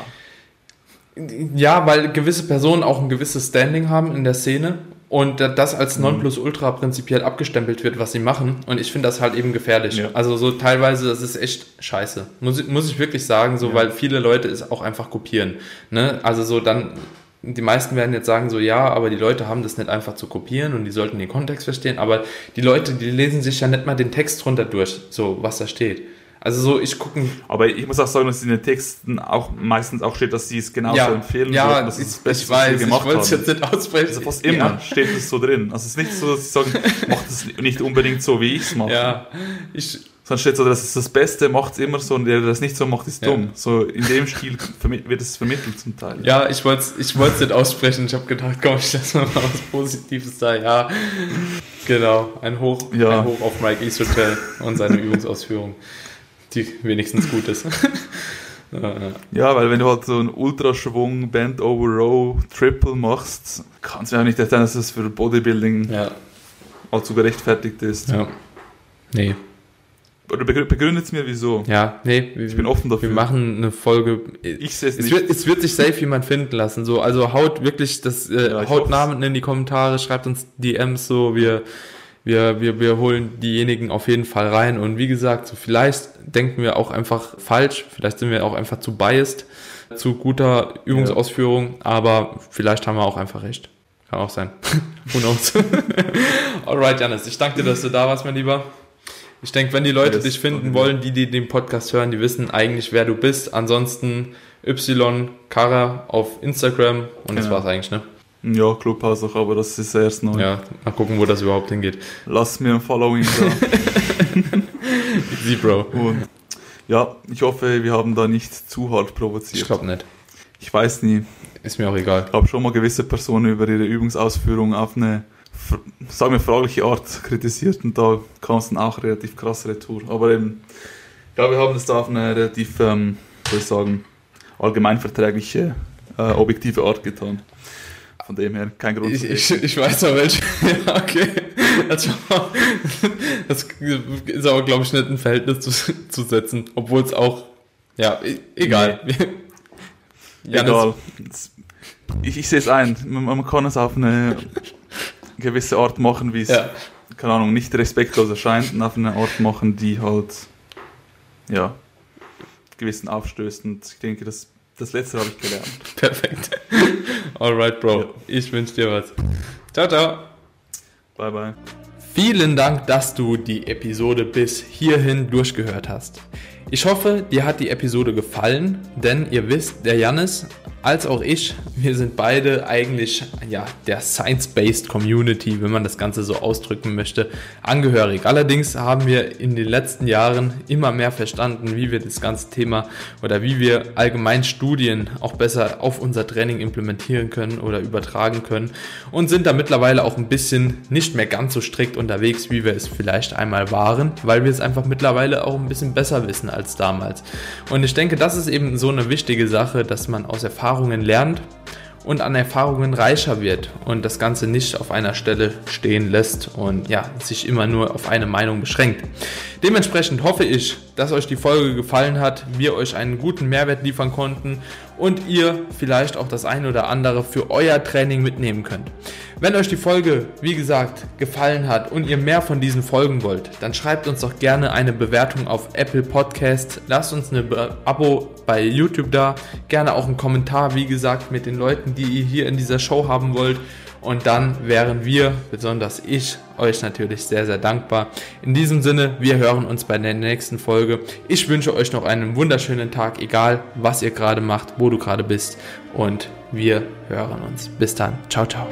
Ja, weil gewisse Personen auch ein gewisses Standing haben in der Szene und das als mhm. Nonplusultra prinzipiell abgestempelt wird, was sie machen. Und ich finde das halt eben gefährlich. Ja. Also so teilweise, das ist echt scheiße. Muss ich, muss ich wirklich sagen, so, ja. weil viele Leute es auch einfach kopieren. Ne? Also so dann, die meisten werden jetzt sagen so, ja, aber die Leute haben das nicht einfach zu kopieren und die sollten den Kontext verstehen. Aber die Leute, die lesen sich ja nicht mal den Text runter durch, so was da steht. Also so, ich gucke. Aber ich muss auch sagen, dass in den Texten auch meistens auch steht, dass sie es genauso ja, empfehlen. Ja, würden, das ist das Beste, ich weiß, ich wollte es jetzt nicht aussprechen. Also fast immer ja. steht es so drin. Also es ist nicht so, dass sie sagen, (laughs) macht es nicht unbedingt so, wie ich es mache. Ja, ich. Sondern steht so, das ist das Beste, macht es immer so und der, der das nicht so macht, ist ja. dumm. So in dem Stil wird es vermittelt zum Teil. Ja, ich wollte es ich nicht aussprechen. Ich habe gedacht, komm, ich lasse mal was Positives da. Ja, genau. Ein Hoch, ja. ein Hoch auf Mike East und seine (laughs) Übungsausführung die wenigstens gut ist. (laughs) ja, weil wenn du halt so einen Ultraschwung, Bend over Row, Triple machst, kannst du ja nicht erzählen, dass das für Bodybuilding ja. allzu gerechtfertigt ist. Ja. Nee. Oder begründet es mir, wieso? Ja, nee. Ich bin offen dafür. Wir machen eine Folge. Ich sehe es nicht. Wird, es wird sich safe jemand finden lassen. So, also haut wirklich das, äh, ja, haut Namen in die Kommentare, schreibt uns DMs so, wir wir, wir, wir holen diejenigen auf jeden Fall rein. Und wie gesagt, so vielleicht denken wir auch einfach falsch, vielleicht sind wir auch einfach zu biased zu guter Übungsausführung, ja. aber vielleicht haben wir auch einfach recht. Kann auch sein. (laughs) Who knows? (laughs) Alright, Janis, ich danke dir, dass du da warst, mein Lieber. Ich denke, wenn die Leute dich finden wollen, die, die den Podcast hören, die wissen eigentlich, wer du bist. Ansonsten Y Kara auf Instagram und genau. das war's eigentlich, ne? Ja, Clubhouse auch, aber das ist erst neu. Ja, mal gucken, wo das überhaupt hingeht. Lass mir ein Following da. (laughs) Easy, Bro. Und ja, ich hoffe, wir haben da nicht zu hart provoziert. Ich glaube nicht. Ich weiß nie. Ist mir auch egal. Ich habe schon mal gewisse Personen über ihre Übungsausführung auf eine, sagen wir, fragliche Art kritisiert und da kam es dann auch relativ krass retour. Aber eben, ja, wir haben das da auf eine relativ, ähm, soll ich sagen, allgemeinverträgliche, äh, objektive Art getan. Von dem her kein Grund. Ich, ich, ich weiß noch welche. (laughs) ja, okay. Das, das ist aber, glaube ich, nicht ein Verhältnis zu, zu setzen. Obwohl es auch. Ja, e, egal. Nee. (laughs) egal. Ich, ich sehe es ein. Man, man, kann es auf eine gewisse Art machen, wie es, ja. keine Ahnung, nicht respektlos erscheint, und auf eine Art machen, die halt, ja, gewissen aufstößend. Ich denke, das das letzte habe ich gelernt. (laughs) Perfekt. Alright, Bro. Ja. Ich wünsche dir was. Ciao, ciao. Bye, bye. Vielen Dank, dass du die Episode bis hierhin durchgehört hast. Ich hoffe, dir hat die Episode gefallen, denn ihr wisst, der Jannis als auch ich, wir sind beide eigentlich ja, der Science-Based Community, wenn man das Ganze so ausdrücken möchte, angehörig. Allerdings haben wir in den letzten Jahren immer mehr verstanden, wie wir das ganze Thema oder wie wir allgemein Studien auch besser auf unser Training implementieren können oder übertragen können und sind da mittlerweile auch ein bisschen nicht mehr ganz so strikt unterwegs, wie wir es vielleicht einmal waren, weil wir es einfach mittlerweile auch ein bisschen besser wissen als damals. Und ich denke, das ist eben so eine wichtige Sache, dass man aus Erfahrungen lernt und an Erfahrungen reicher wird und das Ganze nicht auf einer Stelle stehen lässt und ja, sich immer nur auf eine Meinung beschränkt. Dementsprechend hoffe ich, dass euch die Folge gefallen hat, wir euch einen guten Mehrwert liefern konnten und ihr vielleicht auch das ein oder andere für euer Training mitnehmen könnt. Wenn euch die Folge, wie gesagt, gefallen hat und ihr mehr von diesen Folgen wollt, dann schreibt uns doch gerne eine Bewertung auf Apple Podcast. Lasst uns ein Abo bei YouTube da. Gerne auch einen Kommentar, wie gesagt, mit den Leuten, die ihr hier in dieser Show haben wollt. Und dann wären wir, besonders ich, euch natürlich sehr, sehr dankbar. In diesem Sinne, wir hören uns bei der nächsten Folge. Ich wünsche euch noch einen wunderschönen Tag, egal was ihr gerade macht, wo du gerade bist. Und wir hören uns. Bis dann. Ciao, ciao.